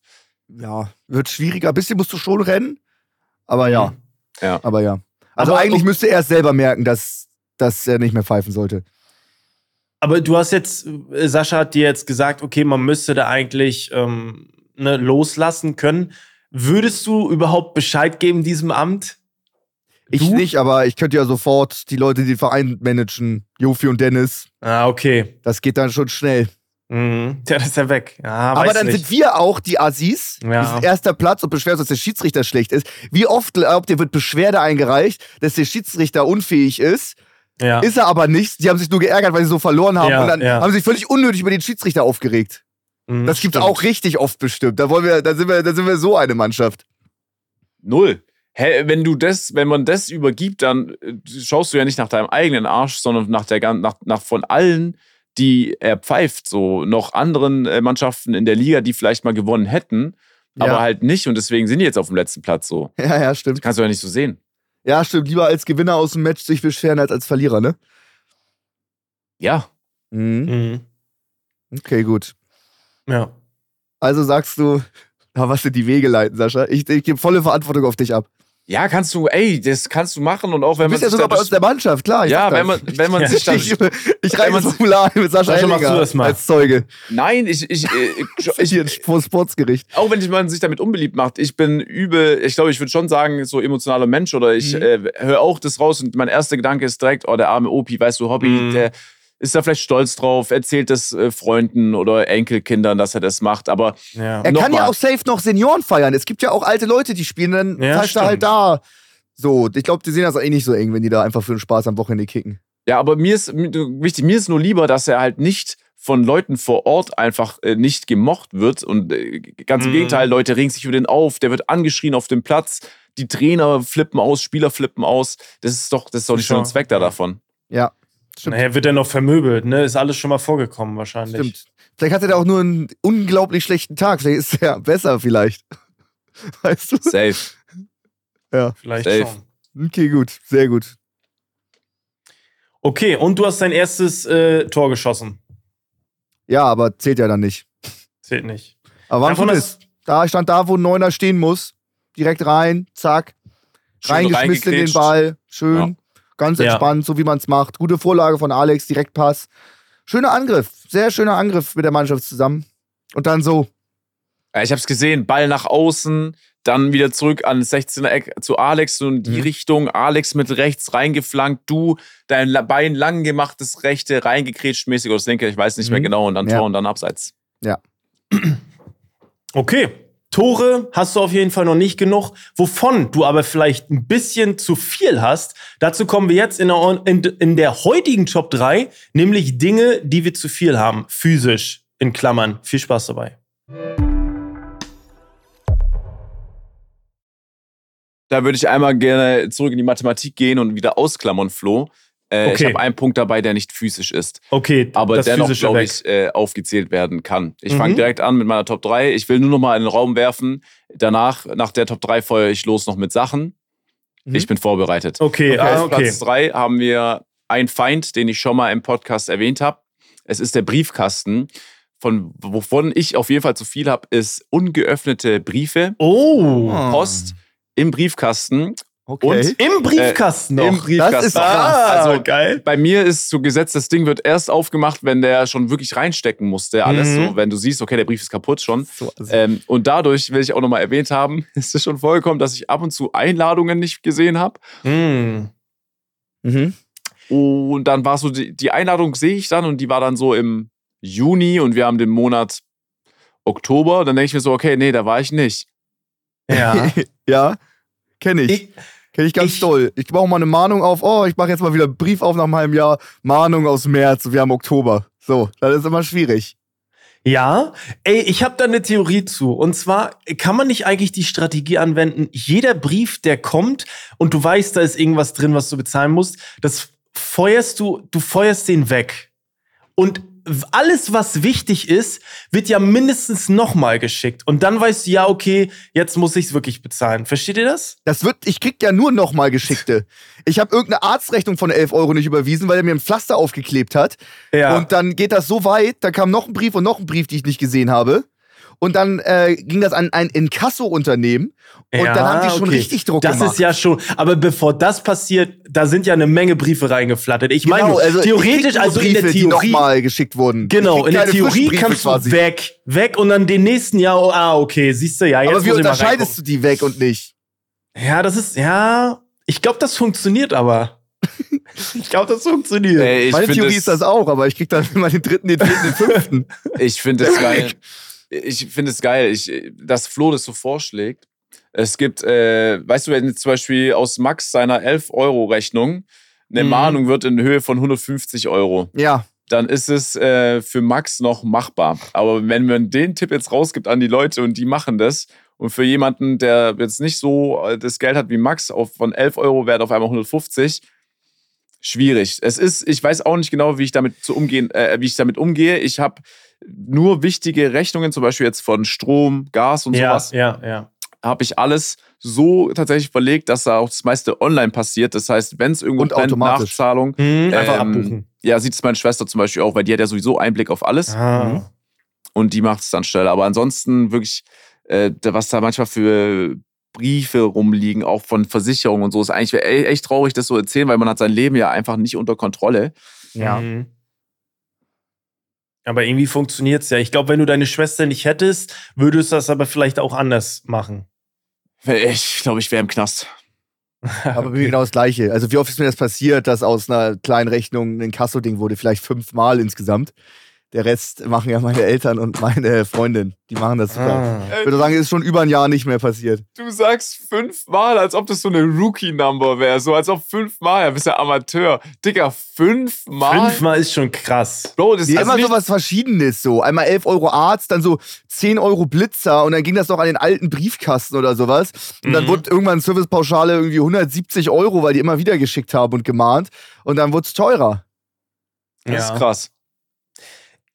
Ja, wird schwieriger. Ein bisschen musst du schon rennen, aber ja, Ja. aber ja. Also Aber eigentlich müsste er es selber merken, dass, dass er nicht mehr pfeifen sollte. Aber du hast jetzt, äh, Sascha hat dir jetzt gesagt, okay, man müsste da eigentlich ähm, ne, loslassen können. Würdest du überhaupt Bescheid geben diesem Amt? Ich Du? nicht, aber ich könnte ja sofort die Leute, die den Verein managen, Jofi und Dennis, Ah, okay. das geht dann schon schnell. Mhm. Ja, das ist ja weg. Ja, Aber dann nicht. sind wir auch die Assis. Ja. Wir sind erster Platz und beschweren uns, dass der Schiedsrichter schlecht ist. Wie oft glaubt ihr, wird Beschwerde eingereicht, dass der Schiedsrichter unfähig ist? ja. Ist er aber nicht. Die haben sich nur geärgert, weil sie so verloren haben. Ja, und dann ja. haben sie sich völlig unnötig über den Schiedsrichter aufgeregt. Mhm, Das gibt's stimmt. auch richtig oft bestimmt. Da wollen wir, da sind wir, da sind wir so eine Mannschaft. Null. Hä, wenn du das, wenn man das übergibt, dann äh, schaust du ja nicht nach deinem eigenen Arsch, sondern nach der nach, nach von allen, die er pfeift, so noch anderen äh, Mannschaften in der Liga, die vielleicht mal gewonnen hätten, Ja. aber halt nicht und deswegen sind die jetzt auf dem letzten Platz so. Ja, ja, stimmt. Kannst du ja nicht so sehen. Ja, stimmt. Lieber als Gewinner aus dem Match sich beschweren als als Verlierer, ne? Ja. Mhm. Mhm. Okay, gut. Ja. Also sagst du, da was sind die Wege leiten, Sascha? Ich, ich gebe volle Verantwortung auf dich ab. Ja, kannst du, ey, das kannst du machen und auch wenn Du bist man ja sogar bei uns der Mannschaft, klar. ich Ja, wenn man, wenn man Ja. sich dann. Ich, ich reiche man das Formular mit Sascha, Sascha, machst du das mal. als Zeuge. Nein, ich, ich, äh, ich, ich, Hier vor Sportsgericht. auch wenn man sich damit unbeliebt macht, ich bin übel, ich glaube, ich würde schon sagen, so emotionaler Mensch oder ich Mhm. äh, höre auch das raus und mein erster Gedanke ist direkt, oh, der arme Opi, weißt du, Hobby, Mhm. der ist da vielleicht stolz drauf, erzählt das äh, Freunden oder Enkelkindern, dass er das macht, aber Ja. Er kann Nochmal. ja auch safe noch Senioren feiern. Es gibt ja auch alte Leute, die spielen, dann Ja, zeigst du halt da. So, ich glaube, die sehen das eh nicht so eng, wenn die da einfach für den Spaß am Wochenende kicken. ja, aber mir ist wichtig, mir ist nur lieber, dass er halt nicht von Leuten vor Ort einfach äh, nicht gemocht wird und äh, ganz im Mhm. Gegenteil, Leute regen sich über den auf, der wird angeschrien auf dem Platz, die Trainer flippen aus, Spieler flippen aus, das ist doch, das ist doch nicht so ein Schon. Zweck da davon. Ja, stimmt. Nachher wird er noch vermöbelt, ne? Ist alles schon mal vorgekommen wahrscheinlich. Stimmt. Vielleicht hat er da auch nur einen unglaublich schlechten Tag. Vielleicht ist er besser, vielleicht. Weißt du? Safe. Vielleicht Safe. schon. Okay, gut. Sehr gut. Okay, und du hast dein erstes äh, Tor geschossen. Ja, aber zählt ja dann nicht. Zählt nicht. Aber wann es? Da stand da, wo ein Neuner stehen muss. Direkt rein, zack. Schön reingeschmissen in den. Ball. Schön. Ganz Ja. entspannt, so wie man es macht. Gute Vorlage von Alex, Direktpass. Schöner Angriff. Sehr schöner Angriff mit der Mannschaft zusammen. Und dann so. Ja, ich habe es gesehen, Ball nach außen, dann wieder zurück an das 16er Eck zu Alex, so in die Mhm. Richtung. Alex mit rechts reingeflankt, du dein Bein lang gemachtes rechte, reingekrätscht mäßig oder das linke, ich weiß nicht mehr Mhm. genau, und dann Ja. Tor und dann Abseits. Okay. Tore hast du auf jeden Fall noch nicht genug. Wovon du aber vielleicht ein bisschen zu viel hast, dazu kommen wir jetzt in der, in, in der heutigen Top 3, nämlich Dinge, die wir zu viel haben, physisch, in Klammern. Viel Spaß dabei. Da würde ich einmal gerne zurück in die Mathematik gehen und wieder ausklammern, Flo. Äh, Ich Okay. habe einen Punkt dabei, der nicht physisch ist, Okay, aber dennoch, glaube ich, äh, aufgezählt werden kann. Ich Mhm. fange direkt an mit meiner Top 3. Ich will nur noch mal in den Raum werfen. Danach, nach der Top 3, feuere ich los noch mit Sachen. Mhm. Ich bin vorbereitet. Okay, Auf ah, okay. Platz 3 haben wir einen Feind, den ich schon mal im Podcast erwähnt habe. Es ist der Briefkasten. Von, wovon ich auf jeden Fall zu viel habe, ist ungeöffnete Briefe, Oh. Post im Briefkasten. Okay. Und- im Briefkasten noch. Im Briefkasten. Das ist krass. ah, Also, geil. bei mir ist so gesetzt, das Ding wird erst aufgemacht, wenn der schon wirklich reinstecken musste. Alles Mhm. so, wenn du siehst, okay, der Brief ist kaputt schon. so, also, Ähm, und dadurch will ich auch nochmal erwähnt haben, ist es schon vorgekommen, dass ich ab und zu Einladungen nicht gesehen habe. Hm. mhm. Und dann war so, die, die Einladung sehe ich dann und die war dann so im Juni und wir haben den Monat Oktober. Dann denke ich mir so, okay, nee, da war ich nicht. Ja. ja, kenne ich. Ich- Kenne ich ganz ich- doll. Ich brauche mal eine Mahnung auf, oh, ich mache jetzt mal wieder einen Brief auf nach einem halben Jahr. Mahnung aus März wir haben Oktober. So, das ist immer schwierig. Ja, ey, ich habe da eine Theorie zu. Und zwar kann man nicht eigentlich die Strategie anwenden, jeder Brief, der kommt und du weißt, da ist irgendwas drin, was du bezahlen musst, das feuerst du, du feuerst den weg. Und alles, was wichtig ist, wird ja mindestens nochmal geschickt. Und dann weißt du, ja, okay, jetzt muss ich es wirklich bezahlen. Versteht ihr das? Das wird, ich krieg ja nur nochmal Geschickte. Ich habe irgendeine Arztrechnung von 11 Euro nicht überwiesen, weil er mir ein Pflaster aufgeklebt hat. Ja. Und dann geht das so weit, da kam noch ein Brief und noch ein Brief, die ich nicht gesehen habe. Und dann äh, ging das an ein Inkasso-Unternehmen. Und Ja, dann haben die schon okay. richtig Druck Das gemacht. ist ja schon, aber bevor das passiert, da sind ja eine Menge Briefe reingeflattert. Ich meine, Genau, also theoretisch, also in der Briefe, die Theorie, nochmal geschickt wurden. Genau, in der Theorie Briefe kannst du quasi. weg, weg und dann den nächsten Jahr, oh, ah, okay, siehst du, ja, jetzt Aber wie unterscheidest du die weg und nicht? Ja, das ist, ja, ich glaube, das funktioniert aber. Ich glaube, das funktioniert. Ey, ich Meine find Theorie ist das auch, aber ich krieg dann immer den dritten, den vierten, den fünften. Ich finde es geil. Ich finde es geil, ich, dass Flo das so vorschlägt. Es gibt, äh, weißt du, wenn jetzt zum Beispiel aus Max seiner 11-Euro-Rechnung eine Mhm. Mahnung wird in Höhe von 150 Euro, Ja, dann ist es äh, für Max noch machbar. Aber wenn man den Tipp jetzt rausgibt an die Leute und die machen das und für jemanden, der jetzt nicht so äh, das Geld hat wie Max, auf, von 11 Euro wert auf einmal 150, schwierig. Es ist, ich weiß auch nicht genau, wie ich damit zu umgehen, äh, wie ich damit umgehe. Ich habe nur wichtige Rechnungen, zum Beispiel jetzt von Strom, Gas und ja, sowas, ja, ja. habe ich alles so tatsächlich verlegt, dass da auch das meiste online passiert. Das heißt, wenn es irgendwo Und brennt, automatisch. Nachzahlung, Mhm, einfach Ähm, abbuchen. ja, sieht es meine Schwester zum Beispiel auch, weil die hat ja sowieso Einblick auf alles Ah. und die macht es dann schnell. Aber ansonsten wirklich, äh, was da manchmal für Briefe rumliegen, auch von Versicherungen und so, ist eigentlich echt traurig, das so erzählen, weil man hat sein Leben ja einfach nicht unter Kontrolle. ja. Mhm. Aber irgendwie funktioniert es ja. Ich glaube, wenn du deine Schwester nicht hättest, würdest du das aber vielleicht auch anders machen. Ich glaube, ich wäre im Knast. Aber mir genau das Gleiche. Also wie oft ist mir das passiert, dass aus einer kleinen Rechnung ein Kasso-Ding wurde? Vielleicht fünfmal insgesamt. Der Rest machen ja meine Eltern und meine Freundin. Die machen das super. Ah. Ich würde sagen, es ist schon über ein Jahr nicht mehr passiert. Du sagst fünfmal, als ob das so eine Rookie-Number wäre. So als ob fünfmal, ja, bist ja Amateur. Digga, fünfmal? Fünfmal ist schon krass. Bro, das Die ist immer nicht, so was Verschiedenes so. Einmal 11 Euro Arzt, dann so 10 Euro Blitzer und dann ging das noch an den alten Briefkasten oder sowas. Und dann Mhm. wurde irgendwann Servicepauschale irgendwie 170 Euro, weil die immer wieder geschickt haben und gemahnt. Und dann wurde es teurer. das ja. ist krass.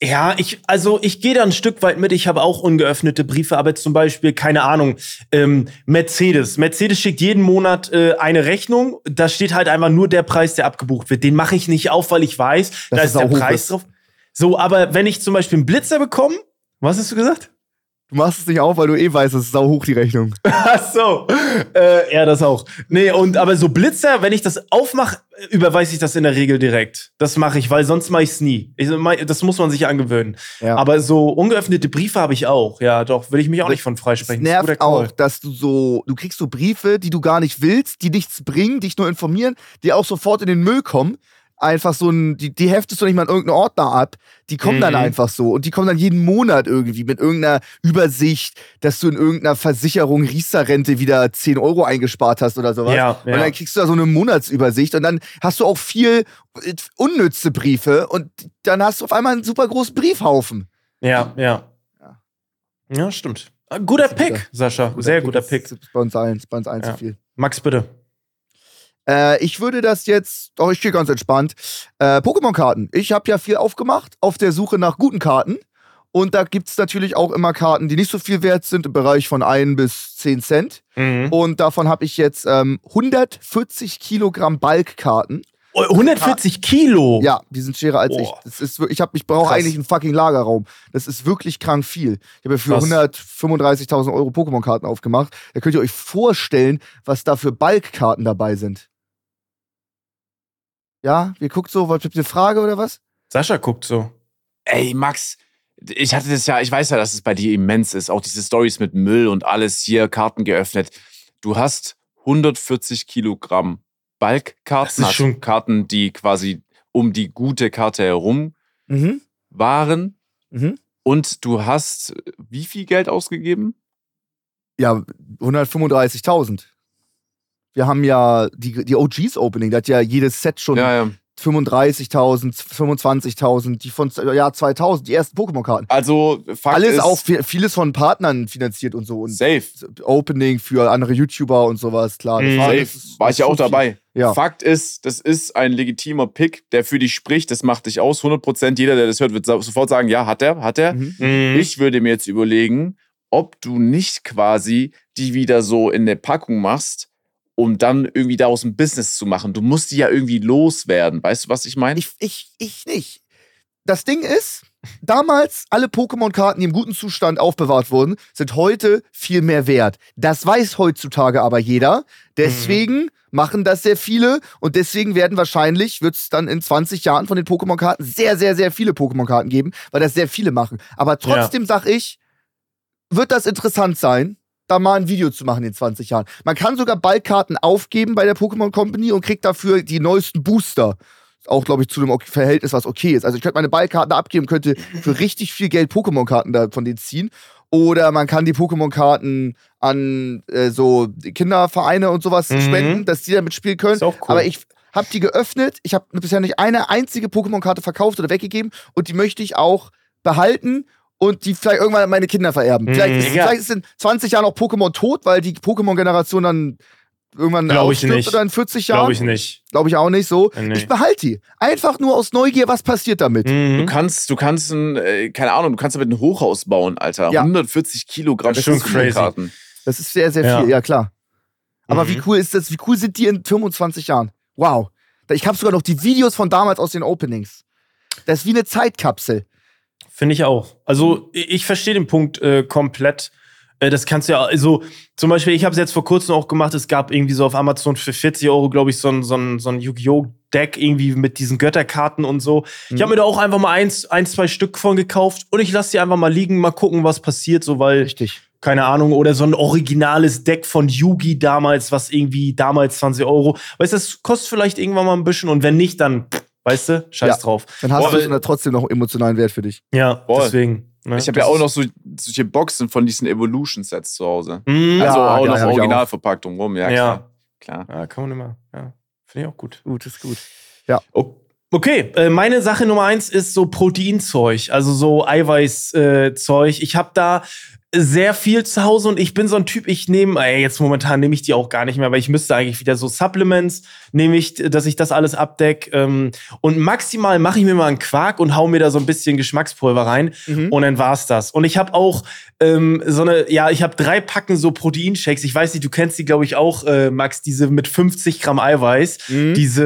Ja, ich, also ich gehe da ein Stück weit mit. Ich habe auch ungeöffnete Briefe, aber zum Beispiel, keine Ahnung, ähm, Mercedes. Mercedes schickt jeden Monat äh, eine Rechnung. Da steht halt einfach nur der Preis, der abgebucht wird. Den mache ich nicht auf, weil ich weiß, da es ist der Preis ist. drauf. So, aber wenn ich zum Beispiel einen Blitzer bekomme, was hast du gesagt? Du machst es nicht auf, weil du eh weißt, es ist sau hoch die Rechnung. Ach so. Äh, ja, das auch. Nee, und aber so Blitzer, wenn ich das aufmache, überweise ich das in der Regel direkt. Das mache ich, weil sonst mache ich es nie. Ich, das muss man sich angewöhnen. Ja. Aber so ungeöffnete Briefe habe ich auch. Ja, doch, will ich mich auch nicht von freisprechen. Das nervt auch, dass du so, du kriegst so Briefe, die du gar nicht willst, die nichts bringen, dich nur informieren, die auch sofort in den Müll kommen. Einfach so ein, die, die heftest du nicht mal in irgendeinen Ordner ab. Die kommen dann Mhm. einfach so. Und die kommen dann jeden Monat irgendwie mit irgendeiner Übersicht, dass du in irgendeiner Versicherung Riester-Rente wieder 10 Euro eingespart hast oder sowas. Ja, Und ja. dann kriegst du da so eine Monatsübersicht und dann hast du auch viel äh, unnütze Briefe und dann hast du auf einmal einen super großen Briefhaufen. Ja, ja. Ja. Ja, stimmt. Guter Pick, guter- Sascha. Sehr guter Pick. ist bei uns allen, ist bei uns allen zu viel. Max, bitte. Äh, ich würde das jetzt, doch ich stehe ganz entspannt. Äh, Pokémon-Karten. Ich habe ja viel aufgemacht auf der Suche nach guten Karten. Und da gibt es natürlich auch immer Karten, die nicht so viel wert sind, im Bereich von 1 bis 10 Cent. Mhm. Und davon habe ich jetzt ähm, 140 Kilogramm Balkkarten. Oh, 140 Kilo. Ja, die sind schwerer als ich. Boah. Das ist, ich, hab- ich brauche eigentlich einen fucking Lagerraum. Das ist wirklich krank viel. Ich habe ja für Krass. 135.000 Euro Pokémon-Karten aufgemacht. Da könnt ihr euch vorstellen, was da für Balkkarten dabei sind. Ja, ihr guckt so, was habt ihr eine Frage oder was? Sascha guckt so. Ey, Max, ich hatte das ja, ich weiß ja, dass es bei dir immens ist. Auch diese Stories mit Müll und alles hier, Karten geöffnet. Du hast 140 Kilogramm Balkkarten, Das ist hast schon- Karten, die quasi um die gute Karte herum Mhm. waren. Mhm. Und du hast wie viel Geld ausgegeben? Ja, 135.000. Wir haben ja die, die OGs Opening, da hat ja jedes Set schon Ja, ja. 35.000, 25.000, die von Jahr 2000, die ersten Pokémon-Karten. Also, Fakt Alles ist, auch vi- vieles von Partnern finanziert und so. Und safe. Opening für andere YouTuber und sowas, klar. Mhm. war, Safe. ist- War ich ja auch viel. dabei. Ja. Fakt ist, das ist ein legitimer Pick, der für dich spricht. Das macht dich aus. 100% jeder, der das hört, wird sofort sagen, ja, hat er, hat er. Mhm. Mhm. Ich würde mir jetzt überlegen, ob du nicht quasi die wieder so in eine Packung machst, um dann irgendwie daraus ein Business zu machen. Du musst die ja irgendwie loswerden. Weißt du, was ich meine? Ich, ich, ich nicht. Das Ding ist, damals alle Pokémon-Karten, die im guten Zustand aufbewahrt wurden, sind heute viel mehr wert. Das weiß heutzutage aber jeder. Deswegen machen das sehr viele und deswegen werden wahrscheinlich, wird es dann in 20 Jahren von den Pokémon-Karten sehr, sehr, sehr viele Pokémon-Karten geben, weil das sehr viele machen. Aber trotzdem sag ich, wird das interessant sein, da mal ein Video zu machen in 20 Jahren. Man kann sogar Ballkarten aufgeben bei der Pokémon Company und kriegt dafür die neuesten Booster. Auch, glaube ich, zu einem Verhältnis, was okay ist. Also ich könnte meine Ballkarten abgeben, könnte für richtig viel Geld Pokémon-Karten da von denen ziehen. Oder man kann die Pokémon-Karten an äh, so Kindervereine und sowas Mhm. spenden, dass die damit spielen können. Ist auch cool. Aber ich habe die geöffnet. Ich habe bisher nicht eine einzige Pokémon-Karte verkauft oder weggegeben. Und die möchte ich auch behalten und die vielleicht irgendwann an meine Kinder vererben. Mhm. Vielleicht, ist, Ja. vielleicht ist in 20 Jahren auch Pokémon tot, weil die Pokémon-Generation dann irgendwann Glaub ich ausstirbt nicht. oder in 40 Jahren. Glaube ich nicht. Glaube ich auch nicht so. Nee. Ich behalte die. Einfach nur aus Neugier, was passiert damit. Du Mhm. kannst, du kannst ein, äh, keine Ahnung, du kannst damit ein Hochhaus bauen, Alter. Ja. 140 Kilogramm Das ist schon Pokémon-Karten. Das ist sehr, sehr Ja. viel, ja klar. Aber Mhm. wie cool ist das? Wie cool sind die in 25 Jahren? Wow. Ich habe sogar noch die Videos von damals aus den Openings. Das ist wie eine Zeitkapsel. Finde ich auch. Also ich ich verstehe den Punkt äh, komplett. Äh, das kannst du ja, also zum Beispiel, ich habe es jetzt vor kurzem auch gemacht, es gab irgendwie so auf Amazon für 40 Euro, glaube ich, so ein, so ein, so ein Yu-Gi-Oh! Deck irgendwie mit diesen Götterkarten und so. Ich habe mir da auch einfach mal eins, ein, zwei Stück von gekauft und ich lasse die einfach mal liegen, mal gucken, was passiert, so weil, Richtig. keine Ahnung, oder so ein originales Deck von Yugi damals, was irgendwie damals 20 Euro. Weißt du, das kostet vielleicht irgendwann mal ein bisschen und wenn nicht, dann, pff, weißt du, scheiß Ja. drauf. Dann hast Boah, du dann trotzdem noch emotionalen Wert für dich. Ja, Voll. deswegen. ne, Ich habe ja auch noch so solche Boxen von diesen Evolution-Sets zu Hause. Mhm. Also Ja, auch ja, noch hab ich original verpackt rum. Ja, Ja. klar. Ja, kann man immer. Ja, finde ich auch gut. Gut, ist gut. O- Okay, äh, meine Sache Nummer eins ist so Proteinzeug, also so Eiweißzeug. Äh, Zeug. ich habe da sehr viel zu Hause und ich bin so ein Typ, ich nehme, äh, jetzt momentan nehme ich die auch gar nicht mehr, weil ich müsste eigentlich wieder so Supplements, nehme ich, dass ich das alles abdeck. Ähm, und maximal mache ich mir mal einen Quark und hau mir da so ein bisschen Geschmackspulver rein Mhm. und dann war's das. Und ich habe auch ähm, so eine, ja, ich habe drei Packen so Proteinshakes. Ich weiß nicht, du kennst die, glaube ich, auch, äh, Max, diese mit 50 Gramm Eiweiß, Mhm. diese,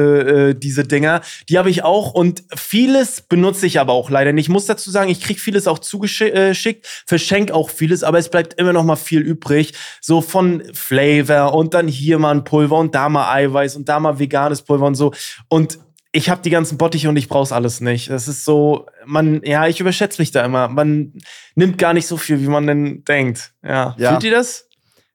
äh, diese Dinger. Die habe ich auch und vieles benutze ich aber auch leider nicht. Ich muss dazu sagen, ich krieg vieles auch zugeschickt, verschenk auch vieles, aber es bleibt immer noch mal viel übrig. So von Flavor und dann hier mal ein Pulver und da mal Eiweiß und da mal veganes Pulver und so. Und ich habe die ganzen Bottiche und ich brauch's alles nicht. Das ist so, man, ja, ich überschätze mich da immer. Man nimmt gar nicht so viel, wie man denn denkt. Ja. Ja. Fühlt ihr das?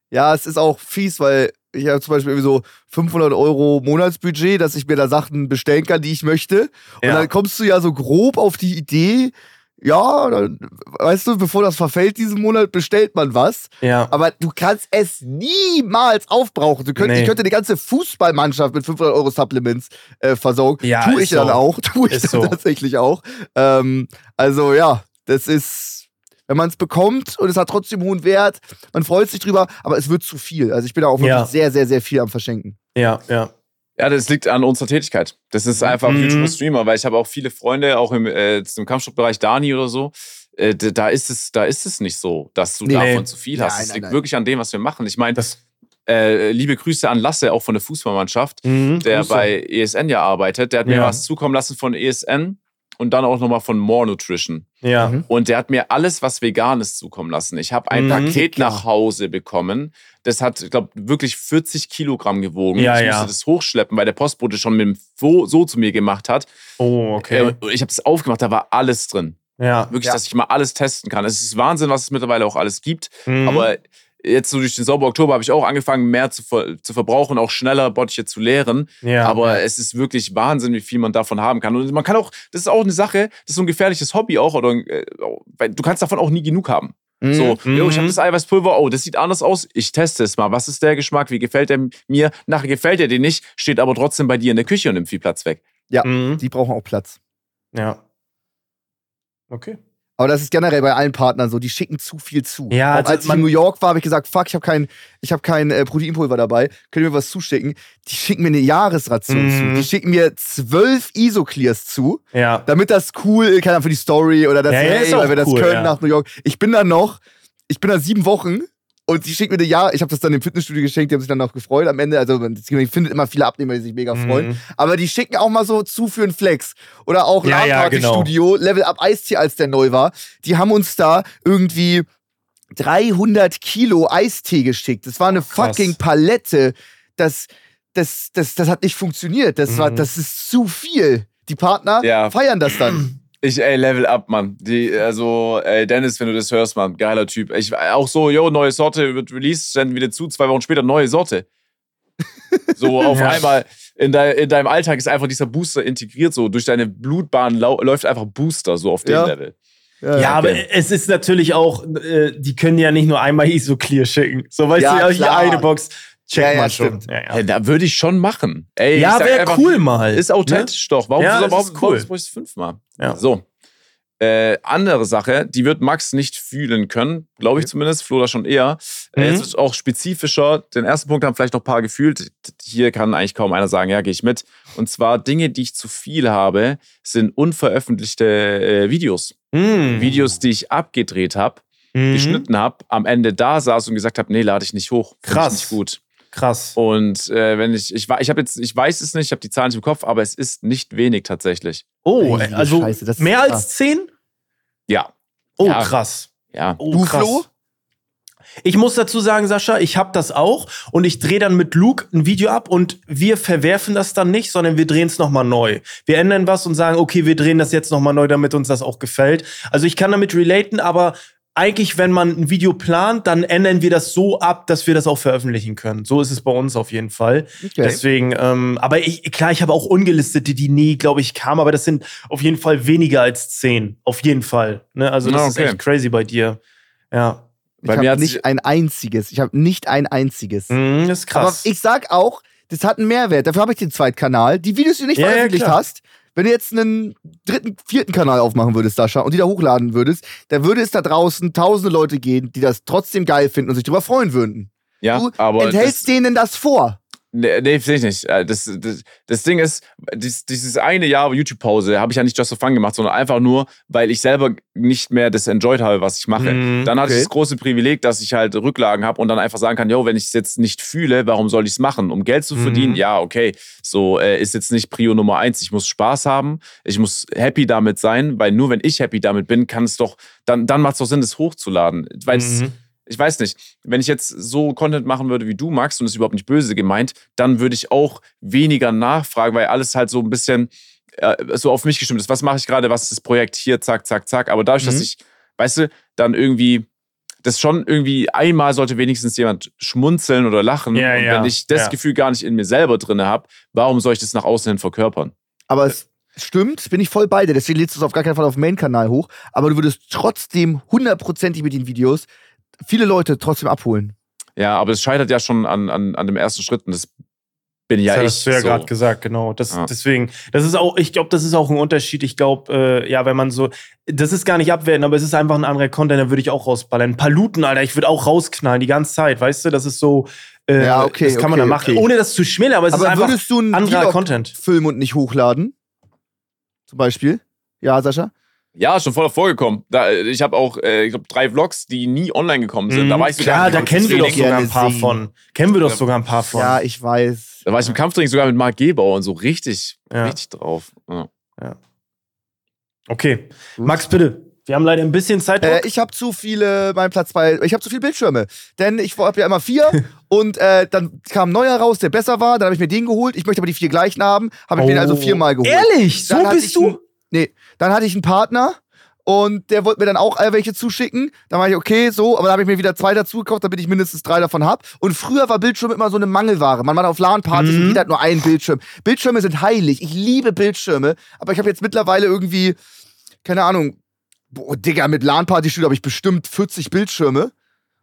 Ja, es ist auch fies, weil ich habe zum Beispiel irgendwie so 500 Euro Monatsbudget, dass ich mir da Sachen bestellen kann, die ich möchte. Und Ja. dann kommst du ja so grob auf die Idee, ja, dann, weißt du, bevor das verfällt diesen Monat, bestellt man was. Ja. Aber du kannst es niemals aufbrauchen. Du könnt, Nee. Ich könnte die ganze Fußballmannschaft mit 500 Euro Supplements äh, versorgen. Ja, tu ist ich dann so. auch. Tu ich dann so. tatsächlich auch. Ähm, also ja, das ist, wenn man es bekommt und es hat trotzdem hohen Wert, man freut sich drüber, aber es wird zu viel. Also ich bin da auch wirklich Ja. sehr, sehr, sehr viel am Verschenken. Ja, ja. Ja, das liegt an unserer Tätigkeit. Das ist einfach Mhm. YouTuber Streamer, weil ich habe auch viele Freunde, auch im, äh, im Kampfsportbereich Dani oder so. Äh, da ist es, da ist es nicht so, dass du Nee. davon zu viel hast. Es liegt nein. wirklich an dem, was wir machen. Ich meine, äh, liebe Grüße an Lasse, auch von der Fußballmannschaft, Mhm, der Grüße. bei ESN ja arbeitet. Der hat mir Ja. was zukommen lassen von ESN und dann auch nochmal von More Nutrition. Ja. Mhm. Und der hat mir alles, was Veganes zukommen lassen. Ich habe ein Mhm. Paket nach Hause bekommen. Das hat, ich glaube, wirklich 40 Kilogramm gewogen. Ja, ich ja. musste das hochschleppen, weil der Postbote schon mit dem so, so zu mir gemacht hat. Oh, okay. Äh, Ich habe es aufgemacht, da war alles drin. ja. Wirklich, Ja. dass ich mal alles testen kann. Es ist Wahnsinn, was es mittlerweile auch alles gibt. Mhm. Aber jetzt so durch den Sauber Oktober habe ich auch angefangen, mehr zu, ver zu verbrauchen, auch schneller Bottiche zu leeren. ja. Aber es ist wirklich Wahnsinn, wie viel man davon haben kann. Und man kann auch, das ist auch eine Sache, das ist so ein gefährliches Hobby auch, oder äh, weil du kannst davon auch nie genug haben. So, Mhm. yo, ich habe das Eiweißpulver, oh, das sieht anders aus, ich teste es mal. Was ist der Geschmack? Wie gefällt er mir? Nachher gefällt er dir nicht, steht aber trotzdem bei dir in der Küche und nimmt viel Platz weg. Mhm. Die brauchen auch Platz. Ja. Okay. Aber das ist generell bei allen Partnern so, die schicken zu viel zu. Ja, also als ich in New York war, habe ich gesagt, fuck, ich habe kein, ich hab kein äh, Proteinpulver dabei, könnt ihr mir was zuschicken? Die schicken mir eine Jahresration Mhm. zu. Die schicken mir zwölf Isoclears zu, Ja. damit das cool, keine Ahnung, für die Story oder das, Ja, hey, weil wir das cool, können ja. nach New York. Ich bin dann noch, ich bin da sieben Wochen und die schicken mir eine Jahr, ich habe das dann dem Fitnessstudio geschenkt, die haben sich dann auch gefreut am Ende. Also man findet immer viele Abnehmer, die sich mega freuen. Mhm. Aber die schicken auch mal so zu für einen Flex. Oder auch Ja, ja, genau. Studio, Level Up Eistee, als der neu war. Die haben uns da irgendwie 300 Kilo Eistee geschickt. Das war eine Krass. fucking Palette. Das, das, das, das hat nicht funktioniert. Das, war, Mhm. das ist zu viel. Die Partner Ja. feiern das dann. Ich, ey, Level Up, Mann. Die, also, ey, Dennis, wenn du das hörst, Mann, geiler Typ. Ich, auch so, yo, neue Sorte wird released, dann wieder zu, zwei Wochen später neue Sorte. So auf Ja. einmal in, dei, in deinem Alltag ist einfach dieser Booster integriert, so durch deine Blutbahn lau läuft einfach Booster, so auf dem Ja. Level. Ja, aber okay. es ist natürlich auch, äh, die können ja nicht nur einmal ISO-Clear schicken. So, weißt Ja, du, ja, hier klar. eine Box, check Ja, ja, mal schon. stimmt. Ja, ja. Hey, da würde ich schon machen. Ey, ja wäre cool mal. Ist authentisch doch. Warum, Ja, warum, das warum, cool. brauche ich es fünfmal? Ja. So. Äh, andere Sache, die wird Max nicht fühlen können, glaube ich zumindest, Flo da schon eher. Äh, Mhm. jetzt ist es auch spezifischer. Den ersten Punkt haben vielleicht noch ein paar gefühlt. Hier kann eigentlich kaum einer sagen, ja, gehe ich mit. Und zwar Dinge, die ich zu viel habe, sind unveröffentlichte äh, Videos. Ne? Videos, die ich abgedreht habe, Mhm. geschnitten habe, am Ende da saß und gesagt habe, nee, lade ich nicht hoch. Krass. Ich nicht gut. Krass. Und äh, wenn ich, ich, ich habe jetzt, ich weiß es nicht, ich habe die Zahlen nicht im Kopf, aber es ist nicht wenig tatsächlich. Oh, Heilige also Scheiße, mehr krass. als zehn? Ja, Oh, Ja. krass. ja. Oh, Du, krass. Flo? Ich muss dazu sagen, Sascha, ich habe das auch und ich drehe dann mit Luke ein Video ab und wir verwerfen das dann nicht, sondern wir drehen es nochmal neu. Wir ändern was und sagen, okay, wir drehen das jetzt nochmal neu, damit uns das auch gefällt. Also ich kann damit relaten, aber eigentlich, wenn man ein Video plant, dann ändern wir das so ab, dass wir das auch veröffentlichen können. So ist es bei uns auf jeden Fall. Okay. Deswegen, ähm, aber ich, klar, ich habe auch ungelistete, die nie, glaube ich, kamen, aber das sind auf jeden Fall weniger als zehn. Auf jeden Fall. Ne? Also das Na, ist okay. echt crazy bei dir. Ja. Ich Bei mir habe nicht ein einziges. Ich habe nicht ein einziges. Mhm, das ist krass. Aber ich sag auch, das hat einen Mehrwert. Dafür habe ich den zweiten Kanal. Die Videos, die du nicht Ja, ja, veröffentlicht klar. hast, wenn du jetzt einen dritten, vierten Kanal aufmachen würdest, Sascha, und die da hochladen würdest, dann würde es da draußen tausende Leute gehen, die das trotzdem geil finden und sich darüber freuen würden. Ja, du aber enthältst das, denen das vor. Nee, nee, sehe ich nicht. Äh, Das, das, das Ding ist, dies, dieses eine Jahr YouTube-Pause habe ich ja nicht just for fun gemacht, sondern einfach nur, weil ich selber nicht mehr das enjoyed habe, was ich mache. Mhm, dann hatte okay. ich das große Privileg, dass ich halt Rücklagen habe und dann einfach sagen kann, yo, wenn ich es jetzt nicht fühle, warum soll ich es machen? Um Geld zu verdienen? Mhm. Ja, okay. So äh, ist jetzt nicht Prio Nummer eins. Ich muss Spaß haben, ich muss happy damit sein, weil nur wenn ich happy damit bin, kann es doch, dann, dann macht es doch Sinn, das hochzuladen. Weil es, Mhm. Ich weiß nicht, wenn ich jetzt so Content machen würde wie du, Max, und das ist überhaupt nicht böse gemeint, dann würde ich auch weniger nachfragen, weil alles halt so ein bisschen äh, so auf mich gestimmt ist. Was mache ich gerade? Was ist das Projekt? Hier, zack, zack, zack. Aber dadurch, dass Mhm. ich, weißt du, dann irgendwie das schon irgendwie einmal sollte wenigstens jemand schmunzeln oder lachen. Ja, und ja, wenn ich das ja. Gefühl gar nicht in mir selber drin habe, warum soll ich das nach außen hin verkörpern? Aber es stimmt, bin ich voll bei dir. Deswegen lädst du es auf gar keinen Fall auf den Main-Kanal hoch. Aber du würdest trotzdem hundertprozentig mit den Videos viele Leute trotzdem abholen. Ja, aber es scheitert ja schon an, an, an dem ersten Schritt und das bin ja das ich. hast du ja so. gerade gesagt, genau. Das, Ja. Deswegen, das ist auch, ich glaube, das ist auch ein Unterschied. Ich glaube, äh, ja, wenn man so, das ist gar nicht abwerten, aber es ist einfach ein anderer Content, da würde ich auch rausballern. Ein paar Luten, Alter, ich würde auch rausknallen die ganze Zeit, weißt du? Das ist so, äh, Ja, okay, das kann man okay, da machen, okay. ohne das zu schmälern, aber es ist Aber einfach würdest du einen anderer Content. filmen und nicht hochladen? Zum Beispiel? Ja, Sascha? Ja, schon voll vorgekommen. Da, ich habe auch, äh, ich glaube, drei Vlogs, die nie online gekommen sind. Da war ich sogar Klar, da kennen wir doch sogar ein paar sehen. von. Kennen wir doch Ja. sogar ein paar von. Ja, ich weiß. Da war ich im Kampftraining sogar mit Marc Gebauer und so richtig, Ja. richtig drauf. Ja. Okay. Max, bitte. Wir haben leider ein bisschen Zeitdruck. Äh, ich habe zu viele, mein Platz zwei, ich habe zu viele Bildschirme. Denn ich habe ja immer vier und äh, dann kam ein neuer raus, der besser war. Dann habe ich mir den geholt. Ich möchte aber die vier gleichen haben. Habe ich mir den also viermal geholt. Oh. Ehrlich? So bist du? Nee, dann hatte ich einen Partner und der wollte mir dann auch welche zuschicken. Dann war ich, okay, so, aber dann habe ich mir wieder zwei dazu gekauft, damit ich mindestens drei davon habe. Und früher war Bildschirm immer so eine Mangelware. Man war auf LAN-Partys Mhm. und jeder hat nur einen Bildschirm. Bildschirme sind heilig. Ich liebe Bildschirme, aber ich habe jetzt mittlerweile irgendwie, keine Ahnung, boah, Digga, mit LAN-Party-Studio habe ich bestimmt 40 Bildschirme